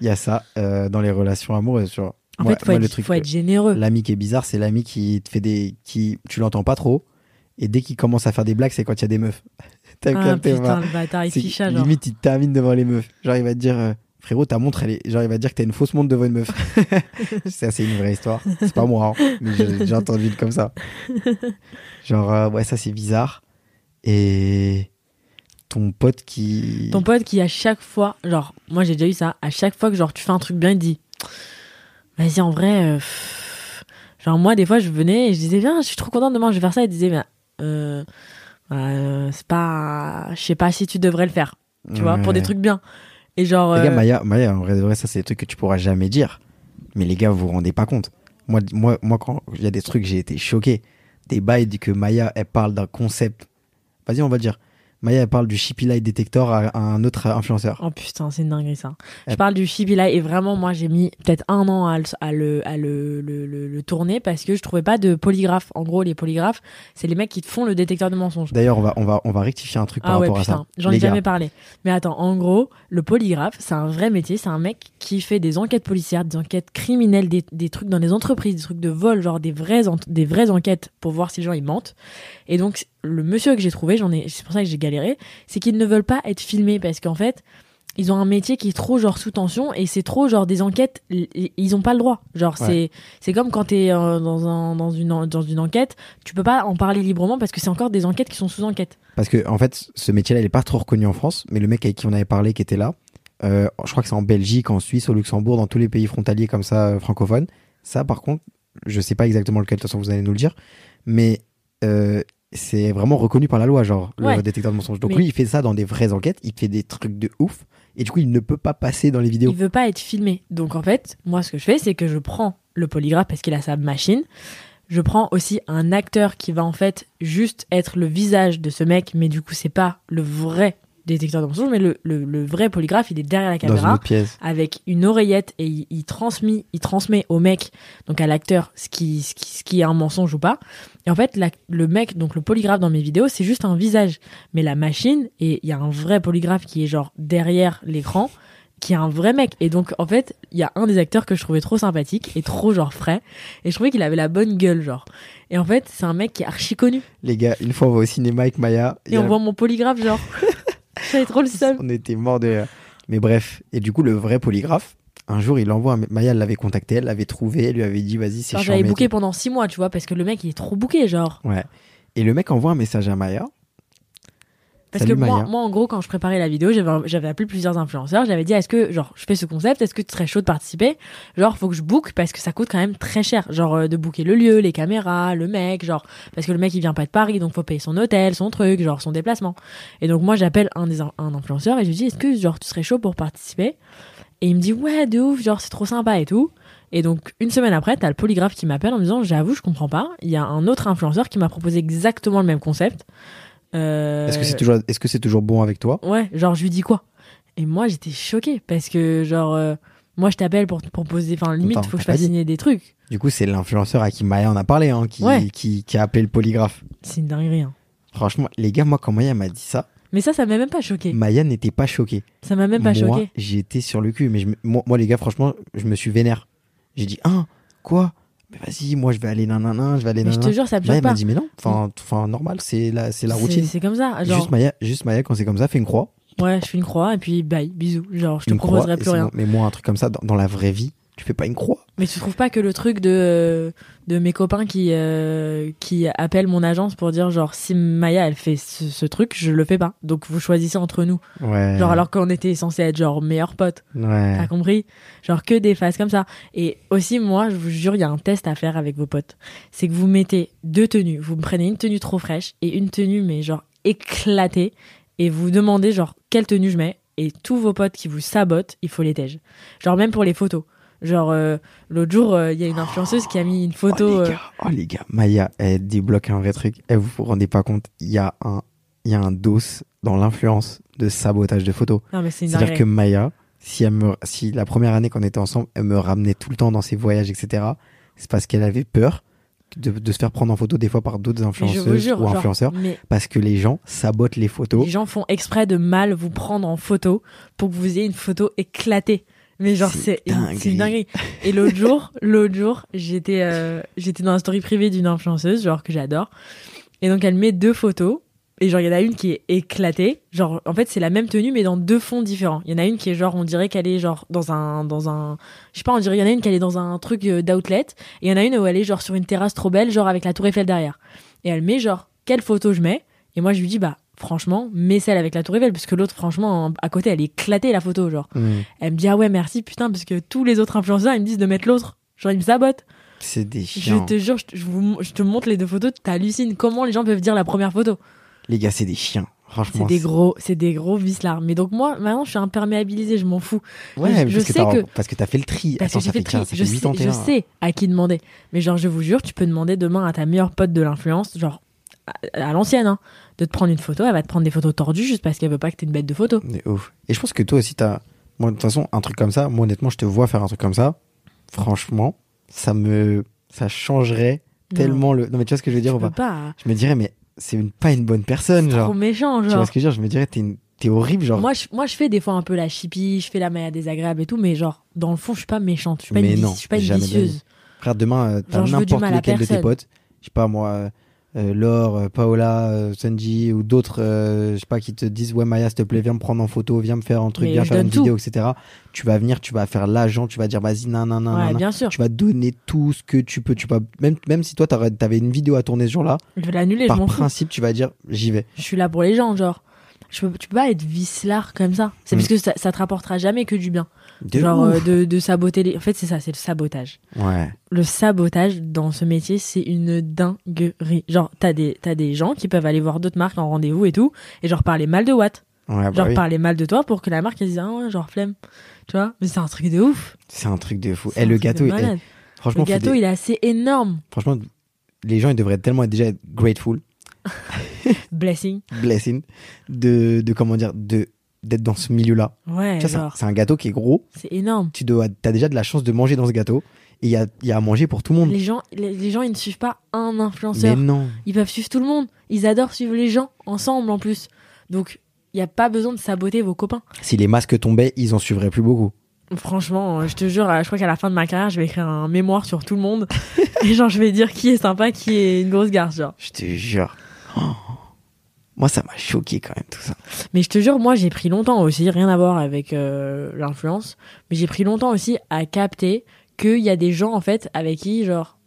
Il y a ça euh, dans les relations amoureuses, tu vois. En Moi- fait, faut, moi, être, le truc, faut être généreux. L'ami qui est bizarre, c'est l'ami qui te fait des. qui Tu l'entends pas trop. Et dès qu'il commence à faire des blagues, c'est quand il y a des meufs. (laughs) T'as Ah capté, putain, le bâtard, il ficha, genre. Limite, il te termine devant les meufs. Genre, il va te dire. euh, Frérot, ta montre, elle est. Genre, il va te dire que t'as une fausse montre devant une meuf. (laughs) ça, c'est une vraie histoire. C'est pas moi, hein, mais j'ai entendu comme ça. Genre, euh, ouais, ça, c'est bizarre. Et ton pote qui. Ton pote qui à chaque fois, genre, moi j'ai déjà eu ça, à chaque fois que genre tu fais un truc bien, il dit, vas-y en vrai, euh, genre moi des fois je venais et je disais viens, je suis trop contente demain, je vais faire ça, il disait mais euh, euh, c'est pas, je sais pas si tu devrais le faire, tu vois, pour des trucs bien. Et genre, Les gars, Maya, Maya, en vrai, de vrai, ça, c'est des trucs que tu pourras jamais dire. Mais les gars, vous vous rendez pas compte. Moi, moi, moi quand il y a des trucs, j'ai été choqué. Des bails dit que Maya, elle parle d'un concept. Vas-y, on va le dire. Maya, elle parle du Shippy Light Detector à, à un autre influenceur. Oh putain, c'est une dinguerie ça. Je parle du Shibi là et vraiment moi j'ai mis peut-être un an à le, à le, à le, le, le- le tourner parce que je trouvais pas de polygraphe. En gros, les polygraphes, c'est les mecs qui te font le détecteur de mensonges. D'ailleurs, on va, on va, on va rectifier un truc par Ah ouais, rapport à putain, ça. j'en ai jamais parlé. Mais attends, en gros, le polygraphe, c'est un vrai métier. C'est un mec qui fait des enquêtes policières, des enquêtes criminelles, des, des trucs dans les entreprises, des trucs de vol, genre des vraies, des vraies enquêtes pour voir si les gens ils mentent. Et donc, le monsieur que j'ai trouvé, j'en ai, c'est pour ça que j'ai galéré, c'est qu'ils ne veulent pas être filmés parce qu'en fait, ils ont un métier qui est trop genre sous tension et c'est trop genre des enquêtes, ils ont pas le droit. Genre Ouais. c'est c'est comme quand t'es euh, dans un dans une dans une enquête, tu peux pas en parler librement parce que c'est encore des enquêtes qui sont sous enquête. Parce que, en fait, ce métier-là, il est pas trop reconnu en France. Mais le mec avec qui on avait parlé, qui était là, euh, je crois que c'est en Belgique, en Suisse, au Luxembourg, dans tous les pays frontaliers comme ça, euh, francophones. Ça, par contre, je sais pas exactement lequel, de toute façon, vous allez nous le dire. Mais euh, c'est vraiment reconnu par la loi, genre, Ouais. le détecteur de mensonges. Donc Mais- lui, il fait ça dans des vraies enquêtes, il fait des trucs de ouf. Et du coup, il ne peut pas passer dans les vidéos. Il veut pas être filmé. Donc en fait, moi ce que je fais, c'est que je prends le polygraphe parce qu'il a sa machine. Je prends aussi un acteur qui va en fait juste être le visage de ce mec, mais du coup c'est pas le vrai détecteur de mensonges, mais le, le, le vrai polygraphe, il est derrière la une caméra pièce. avec une oreillette et il, il transmet, il transmet au mec, donc à l'acteur, ce qui, ce, qui, ce qui est un mensonge ou pas. Et en fait, la- le mec, donc le polygraphe dans mes vidéos, c'est juste un visage. Mais la machine, et il y a un vrai polygraphe qui est genre derrière l'écran, qui est un vrai mec. Et donc, en fait, il y a un des acteurs que je trouvais trop sympathique et trop genre frais. Et je trouvais qu'il avait la bonne gueule, genre. Et en fait, c'est un mec qui est archi connu. Les gars, une fois, on va au cinéma avec Maya. Et a- on voit mon polygraphe, genre. (laughs) J'avais trop le seum. On était mort de. Mais bref, et du coup, le vrai polygraphe, un jour, il envoie. Maya l'avait contacté, elle l'avait trouvé, elle lui avait dit, vas-y, c'est chiant. j'avais booké pendant six mois, tu vois, parce que le mec, il est trop booké, genre. Ouais. Et le mec envoie un message à Maya. Parce Salut, que moi, Maya. moi, en gros, quand je préparais la vidéo, j'avais, j'avais appelé plusieurs influenceurs. J'avais dit, est-ce que, genre, je fais ce concept, est-ce que tu serais chaud de participer? Genre, faut que je book parce que ça coûte quand même très cher. Genre, euh, de booker le lieu, les caméras, le mec, genre, parce que le mec, il vient pas de Paris, donc faut payer son hôtel, son truc, genre, son déplacement. Et donc, moi, j'appelle un des, un influenceur et je lui dis, est-ce que, genre, tu serais chaud pour participer? Et il me dit, ouais, de ouf, genre, c'est trop sympa et tout. Et donc, une semaine après, t'as le polygraphe qui m'appelle en me disant, j'avoue, je comprends pas. Il y a un autre influenceur qui m'a proposé exactement le même concept. Euh, Est-ce que c'est toujours, est-ce que c'est toujours bon avec toi? Ouais, genre je lui dis quoi? Et moi j'étais choquée parce que genre euh, moi je t'appelle pour te proposer, enfin limite Attends, faut que je fasse signer des trucs. Du coup, c'est l'influenceur à qui Maya en a parlé, hein, qui, Ouais. qui, qui a appelé le polygraphe. C'est une dinguerie. Hein. Franchement, les gars, moi, quand Maya m'a dit ça, Mais ça, ça m'a même pas choqué. Maya n'était pas choquée. Ça m'a même pas moi, choqué. j'étais sur le cul. Mais je moi, moi, les gars, franchement, je me suis vénère. J'ai dit, hein, quoi? Vas-y, moi, je vais aller nanana, je vais aller Mais je nanana. te jure, ça me Maya choque m'a pas. dit, mais non, enfin, enfin normal, c'est la, c'est la routine. C'est comme ça. Genre, Juste Maya, juste Maya, quand c'est comme ça, fais une croix. ouais, je fais une croix et puis bye, bisous. Genre, je te une proposerai plus rien. bon. Mais moi, un truc comme ça, dans, dans la vraie vie, tu fais pas une croix. Mais tu trouves pas que le truc de de mes copains qui euh, qui appellent mon agence pour dire genre si Maya elle fait ce, ce truc, je le fais pas. Donc vous choisissez entre nous. Ouais. Genre alors qu'on était censé être genre meilleurs potes. Ouais. T'as compris? Genre que des phases comme ça. Et aussi, moi, je vous jure, il y a un test à faire avec vos potes. C'est que vous mettez deux tenues. Vous prenez une tenue trop fraîche et une tenue, mais genre éclatée. Et vous demandez, genre, quelle tenue je mets. Et tous vos potes qui vous sabotent, il faut les tèges. Genre, même pour les photos. Genre, euh, l'autre jour, euh, il y a une influenceuse qui a mis une photo. Oh les, euh, gars, oh les gars, Maya, elle débloque un vrai truc. Et vous vous rendez pas compte, il y a un, il y a un dos dans l'influence de sabotage de photos. C'est-à-dire que Maya, si elle me, si la première année qu'on était ensemble, elle me ramenait tout le temps dans ses voyages, etc. C'est parce qu'elle avait peur de, de se faire prendre en photo des fois par d'autres influenceuses jure, ou genre, influenceurs mais parce que les gens sabotent les photos. les gens font exprès de mal vous prendre en photo pour que vous ayez une photo éclatée. Mais genre C'est dinguerie. une dinguerie. Et l'autre jour, (laughs) l'autre jour, j'étais euh, j'étais dans la story privée d'une influenceuse genre que j'adore. Et donc elle met deux photos et genre il y en a une qui est éclatée, genre en fait c'est la même tenue mais dans deux fonds différents. Il y en a une qui est genre on dirait qu'elle est genre dans un dans un je sais pas, on dirait il y en a une qui est dans un truc euh, d'outlet et il y en a une où elle est genre sur une terrasse trop belle genre avec la tour Eiffel derrière. Et elle met genre quelle photo je mets et moi je lui dis bah franchement, mets celle avec la tour Eiffel, parce que l'autre, franchement, à côté, elle est éclatée la photo, genre. Mm. Elle me dit, ah ouais, merci, putain, parce que tous les autres influenceurs, ils me disent de mettre l'autre. Genre, ils me sabotent. C'est des Je chiens. te jure, je te, je vous- je te montre les deux photos, t'hallucines comment les gens peuvent dire la première photo? Les gars, c'est des chiens. Franchement. C'est des gros, c'est des gros vislards. Mais donc moi, maintenant, je suis imperméabilisée, je m'en fous. Ouais, je- mais je parce que sais que- parce que t'as fait le tri. Parce Attends, que j'ai ça fait le tri. Je sais, 81. je sais à qui demander. Mais genre, je vous jure, tu peux demander demain à ta meilleure pote de l'influence, genre à, l'ancienne, hein, de te prendre une photo. Elle va te prendre des photos tordues juste parce qu'elle veut pas que t'aies une bête de photo. Mais ouf. Et je pense que toi aussi, t'as. Moi, de toute façon, un truc comme ça, moi, honnêtement, je te vois faire un truc comme ça. Franchement, ça me. Ça changerait Non, tellement le. Non, mais tu vois ce que je veux dire tu ou pas? pas. Je me dirais, mais c'est une- pas une bonne personne, C'est genre. trop méchant, Tu genre. vois ce que je veux dire? Je me dirais, t'es une- t'es horrible, genre. Moi je, moi, je fais des fois un peu la chippie, je fais la maya désagréable et tout, mais genre, dans le fond, je suis pas méchante. Je suis pas Mais une, non, je suis pas une vicieuse. Frère, demain, euh, t'as je n'importe lequel de tes potes. Je sais pas, moi, euh, Laure, euh, Paola, euh, Sanji ou d'autres, euh, je sais pas, qui te disent, ouais, Maya, s'il te plaît, viens me prendre en photo, viens me faire un truc, Mais viens faire une tout. vidéo, etc. Tu vas venir, tu vas faire l'agent, tu vas dire, vas-y, nan, nan, nan, Ouais, nan, bien sûr. Tu vas donner tout ce que tu peux. Tu vas, même, même si toi, t'avais une vidéo à tourner ce jour-là, Je vais l'annuler, je par fous. principe, tu vas dire, j'y vais. Je suis là pour les gens, genre. Je peux, tu peux pas être vicelard comme ça. C'est Mm. parce que ça, ça te rapportera jamais que du bien. De genre euh, de, de saboter les. En fait, c'est ça, c'est le sabotage. Ouais. Le sabotage dans ce métier, c'est une dinguerie. Genre, t'as des, des gens qui peuvent aller voir d'autres marques en rendez-vous et tout, et genre parler mal de Watt. Ouais, bah genre oui. parler mal de toi pour que la marque elle dise ah ouais, genre flemme. Tu vois? Mais c'est un truc de ouf. C'est un truc de fou. Et un le gâteau, eh, malade. franchement, Le gâteau, des- il est assez énorme. franchement, les gens, ils devraient tellement être déjà être grateful. (laughs) Blessing. blessing de, de comment dire de d'être dans ce milieu-là. Ouais, c'est un- gâteau qui est gros. c'est énorme. Tu dois, as déjà de la chance de manger dans ce gâteau. Et il y a, il y a à manger pour tout le monde. Les gens, les, les gens, ils ne suivent pas un Mais influenceur. non. Ils peuvent suivre tout le monde. Ils adorent suivre les gens ensemble en plus. Donc, il n'y a pas besoin de saboter vos copains. Si les masques tombaient, ils en suivraient plus beaucoup. Franchement, euh, je te jure, euh, je crois qu'à la fin de ma carrière, je vais écrire un mémoire sur tout le monde. (laughs) et genre, je vais dire qui est sympa, qui est une grosse garce, genre. Je te jure. Oh. Moi, ça m'a choqué quand même tout ça. Mais je te jure, moi, j'ai pris longtemps aussi, rien à voir avec euh, l'influence, mais j'ai pris longtemps aussi à capter qu'il y a des gens, en fait, avec qui, genre,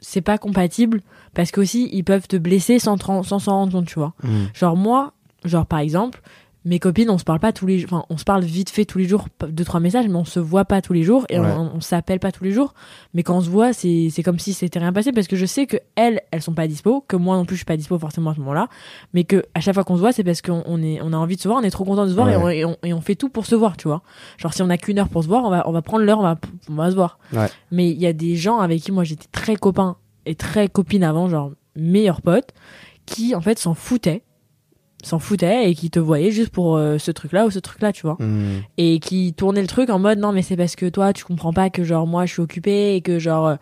c'est pas compatible, parce qu'aussi, ils peuvent te blesser sans s'en rendre compte, tu vois. Mm. Genre, moi, genre, par exemple, mes copines, on se parle pas tous les jours, enfin, on se parle vite fait tous les jours, deux, trois messages, mais on se voit pas tous les jours, et Ouais. on, on s'appelle pas tous les jours. Mais quand on se voit, c'est c'est comme si c'était rien passé, parce que je sais que elles, elles sont pas dispo, que moi non plus, je suis pas dispo forcément à ce moment-là, mais que à chaque fois qu'on se voit, c'est parce qu'on on est, on a envie de se voir, on est trop content de se voir, et, on, et, on, et on fait tout pour se voir, tu vois. Genre, si on a qu'une heure pour se voir, on va, on va prendre l'heure, on va, on va se voir. Ouais. Mais il y a des gens avec qui moi j'étais très copain et très copine avant, genre meilleurs potes, qui en fait s'en foutaient, s'en foutaient et qui te voyaient juste pour euh, ce truc-là ou ce truc-là, tu vois. Mm. Et qui tournaient le truc en mode non mais c'est parce que toi tu comprends pas que genre moi je suis occupée et que genre euh,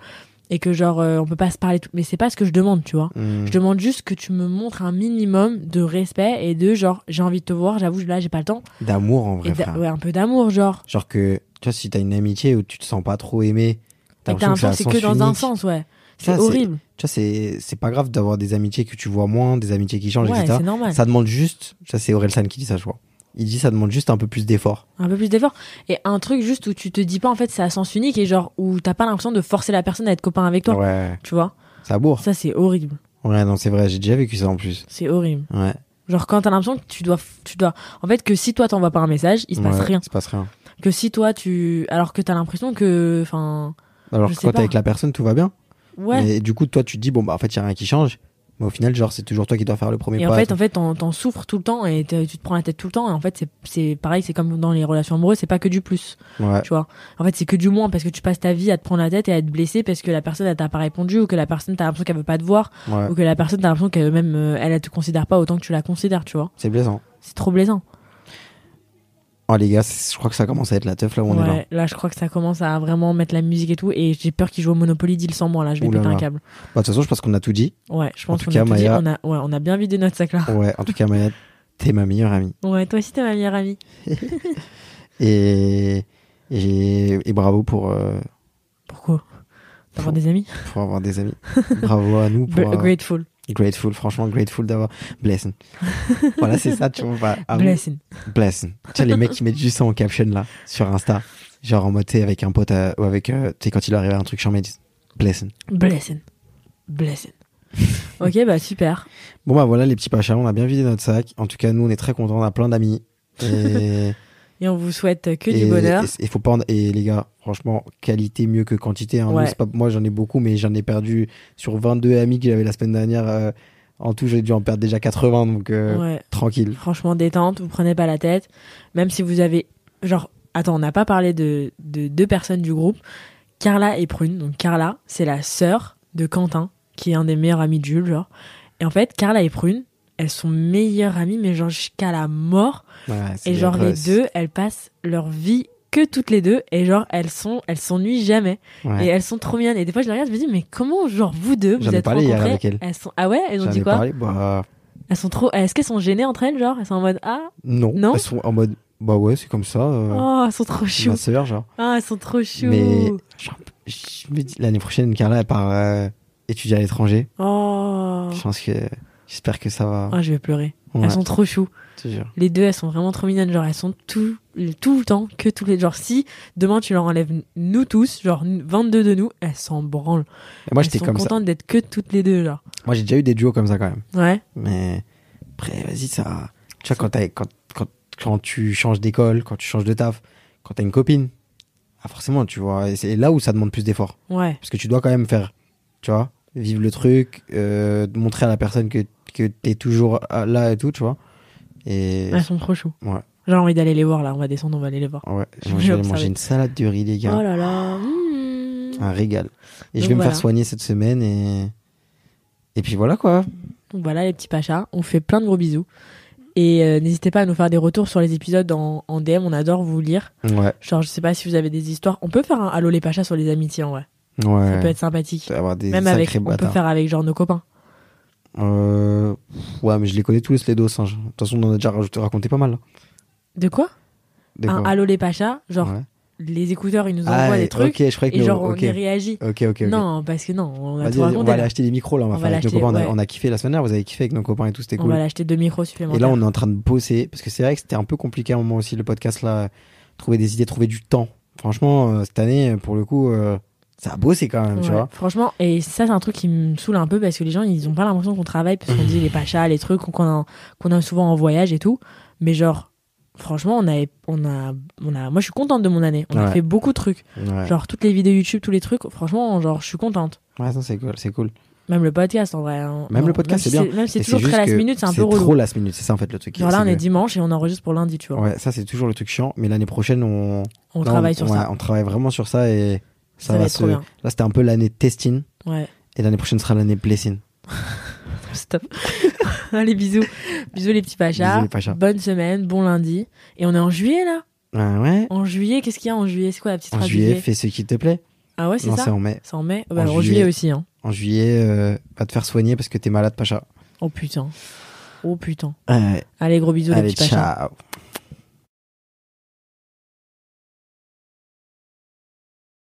et que genre euh, on peut pas se parler tout. Mais c'est pas ce que je demande, tu vois. Mm. Je demande juste que tu me montres un minimum de respect et de genre j'ai envie de te voir, j'avoue là j'ai pas le temps. D'amour en vrai, frère. ouais, un peu d'amour genre. Genre que, tu vois, si t'as une amitié où tu te sens pas trop aimé, t'as l'impression l'impression que c'est que dans un sens, ouais. C'est- horrible. Tu vois, c'est pas grave d'avoir des amitiés que tu vois moins, des amitiés qui changent, Ouais, etc. c'est normal. Ça demande juste, ça c'est Orelsan qui dit ça, je crois. Il dit ça demande juste un peu plus d'effort. Un peu plus d'effort. Et un truc juste où tu te dis pas en fait c'est à sens unique et genre où t'as pas l'impression de forcer la personne à être copain avec toi. Ouais, Tu vois? Ça bourre. Ça c'est horrible. Ouais, non, c'est vrai, j'ai déjà vécu ça en plus. C'est horrible. Ouais. Genre quand t'as l'impression que tu dois, tu dois, en fait que si toi t'envoies pas un message, il se passe Ouais, rien. Il se passe rien. Que si toi tu, alors que t'as l'impression que, enfin, Alors que quand t'es avec la personne, tout va bien. Ouais. Mais du coup, toi, tu te dis, bon, bah, en fait, il y a rien qui change. Mais au final, genre, c'est toujours toi qui dois faire le premier Et pas. en fait, en fait, t'en, t'en souffres tout le temps et tu te prends la tête tout le temps. Et en fait, c'est, c'est pareil, c'est comme dans les relations amoureuses, c'est pas que du plus, Ouais. tu vois. En fait, c'est que du moins parce que tu passes ta vie à te prendre la tête et à être blessé parce que la personne elle t'a pas répondu ou que la personne t'as l'impression qu'elle veut pas te voir ouais. ou que la personne t'as l'impression qu'elle même euh, elle, elle te considère pas autant que tu la considères, tu vois. C'est blessant. C'est trop blessant. Oh, les gars, je crois que ça commence à être la teuf là où on est là. Là, je crois que ça commence à vraiment mettre la musique et tout. Et j'ai peur qu'il joue au Monopoly deal sans moi. Là, je vais Ouh là péter un câble. Bah, de toute façon, je pense qu'on a tout dit. Ouais, je pense qu'on a tout dit. On a, ouais, on a bien vidé notre sac là. Ouais, en tout cas, Maya, t'es ma meilleure amie. Ouais, toi aussi, t'es ma meilleure amie. (laughs) Et, et, et bravo pour, euh, Pourquoi? D'avoir des amis? pour avoir des amis. bravo à nous pour. Euh, Grateful. Grateful, franchement, grateful d'avoir. Blessing. (laughs) voilà, c'est ça, tu vois. bah, ah. Blessing. Blessing. Tu sais, les mecs qui mettent juste ça en caption là, sur Insta. Genre en mode, sais, avec un pote euh, ou avec. euh, tu sais, quand il arrive à un truc ils disent Blessing. Blessing. Blessing. (laughs) Ok, bah super. Bon bah voilà les petits pachas, on a bien vidé notre sac. En tout cas, nous on est très contents, on a plein d'amis. Et, (laughs) Et on vous souhaite que et- du bonheur. Et, et faut pas en- et les gars, franchement, qualité mieux que quantité. hein. Ouais. pas, moi j'en ai beaucoup, mais j'en ai perdu sur 22 amis que j'avais la semaine dernière. euh, en tout, j'ai dû en perdre déjà 80, donc euh, Ouais. tranquille. Franchement, détente, vous prenez pas la tête. Même si vous avez. Genre, attends, on n'a pas parlé de, de deux personnes du groupe. Carla et Prune. Donc, Carla, c'est la sœur de Quentin, qui est un des meilleurs amis de Jules, genre. Et en fait, Carla et Prune, elles sont meilleures amies, mais genre jusqu'à la mort. Ouais, Et genre, les deux, elles passent leur vie que toutes les deux. Et genre, elles sont, elles s'ennuient jamais. Ouais. Et elles sont trop mignonnes. Et des fois, je les regarde, je me dis, mais comment, genre, vous deux, vous êtes parlé rencontrées avec elles. sont... Ah ouais Elles ont dit quoi parlé, bah, Elles sont trop. Est-ce qu'elles sont gênées entre elles, genre? Elles sont en mode Ah? Non. Non? Elles sont en mode, bah ouais, c'est comme ça. euh, Oh, elles sont trop chou. ma sœur, genre. Ah, elles sont trop chou. Mais je je me dis, l'année prochaine, Carla, elle part euh, étudier à l'étranger. Oh. Je pense que, j'espère que ça va. Ah, je vais pleurer. Ouais, Elles sont trop chou. Les deux, elles sont vraiment trop mignonnes. Genre, elles sont tout, tout le temps, que tous les. Genre, si demain tu leur enlèves nous tous, genre 22 de nous, elles s'en branlent. Et moi, j'étais comme ça. contentes d'être que toutes les deux, genre. Moi, j'ai déjà eu des duos comme ça quand même. Ouais. Mais après, vas-y, ça. Tu vois, quand, quand, quand, quand tu changes d'école, quand tu changes de taf, quand t'as une copine, ah, forcément, tu vois. et C'est là où ça demande plus d'efforts. Ouais. Parce que tu dois quand même faire, tu vois, vivre le truc, euh, montrer à la personne que, que t'es toujours euh, là et tout, tu vois. Et. Elles sont trop chou. Ouais. J'ai envie d'aller les voir là. On va descendre, on va aller les voir. Ouais, observer. manger une salade de riz, les gars. Oh là là. mmh. Un régal. Et je vais me faire soigner cette semaine et. Et puis voilà quoi. Donc voilà les petits pachas, on fait plein de gros bisous. Et euh, n'hésitez pas à nous faire des retours sur les épisodes en, en DM, on adore vous lire. Ouais. Genre je sais pas si vous avez des histoires. On peut faire un Allo les pachas sur les amitiés en vrai. Ouais. Ça peut être sympathique. Avoir des Même avec, on peut faire avec genre nos copains. Euh, Ouais, mais je les connais tous les dos. hein. De toute façon, on en a déjà rajouté- raconté pas mal. De quoi De Un quoi Allo les pachas, genre Ouais. les écouteurs ils nous Ah, envoient des trucs Ok, je croyais que et nous- genre on ok. y réagit. Ok, ok, ok. Non, parce que non, on a on va aller acheter des micros là. On va On faire va avec nos l'acheter, copains. On a-. On kiffé la semaine dernière. Vous avez kiffé avec nos copains et tout. C'était On cool. va l'acheter deux micros Et supplémentaires. là, on est en train de bosser parce que c'est vrai que c'était un peu compliqué à un moment aussi le podcast là. Trouver des idées, trouver du temps. Franchement, euh, cette année, pour le coup, euh, ça a bossé quand même, tu vois. Franchement, et ça, c'est un truc qui me saoule un peu parce que les gens, ils ont pas l'impression qu'on travaille parce qu'on dit les pachas, les trucs qu'on a, qu'on a souvent en voyage et tout. Mais genre, franchement, on a, on a, on a, moi, je suis contente de mon année. On a fait beaucoup de trucs. Ouais, Genre, toutes les vidéos YouTube, tous les trucs. Franchement, genre, je suis contente. ouais ça c'est cool, c'est cool. Même le podcast, en vrai. hein. Même le podcast, c'est bien. Même si c'est toujours très last minute, c'est un peu C'est relou. trop last minute, c'est ça en fait le truc. Genre là, C'est on est dimanche et on enregistre pour lundi, tu vois. Ouais, ça c'est toujours le truc chiant, mais l'année prochaine on, On là, travaille sur ouais, ça. on travaille vraiment sur ça et ça, Ça va être se. trop bien. Là c'était un peu l'année testing Ouais. et l'année prochaine sera l'année blessing. (laughs) Stop. (laughs) Allez, bisous. Bisous, les petits pachas. Bisous, les pachas. Bonne semaine, bon lundi. Et on est en juillet, là Ah ouais. En juillet, qu'est-ce qu'il y a en juillet? C'est quoi la petite En juillet, fais ce qui te plaît. Ah ouais, c'est ça? c'est en mai. C'est en mai? Bah, En juillet. juillet. aussi, hein. En juillet, euh, va te faire soigner parce que t'es malade, Pacha. Oh putain. Oh putain. Allez, gros bisous, les petits pachas. ciao.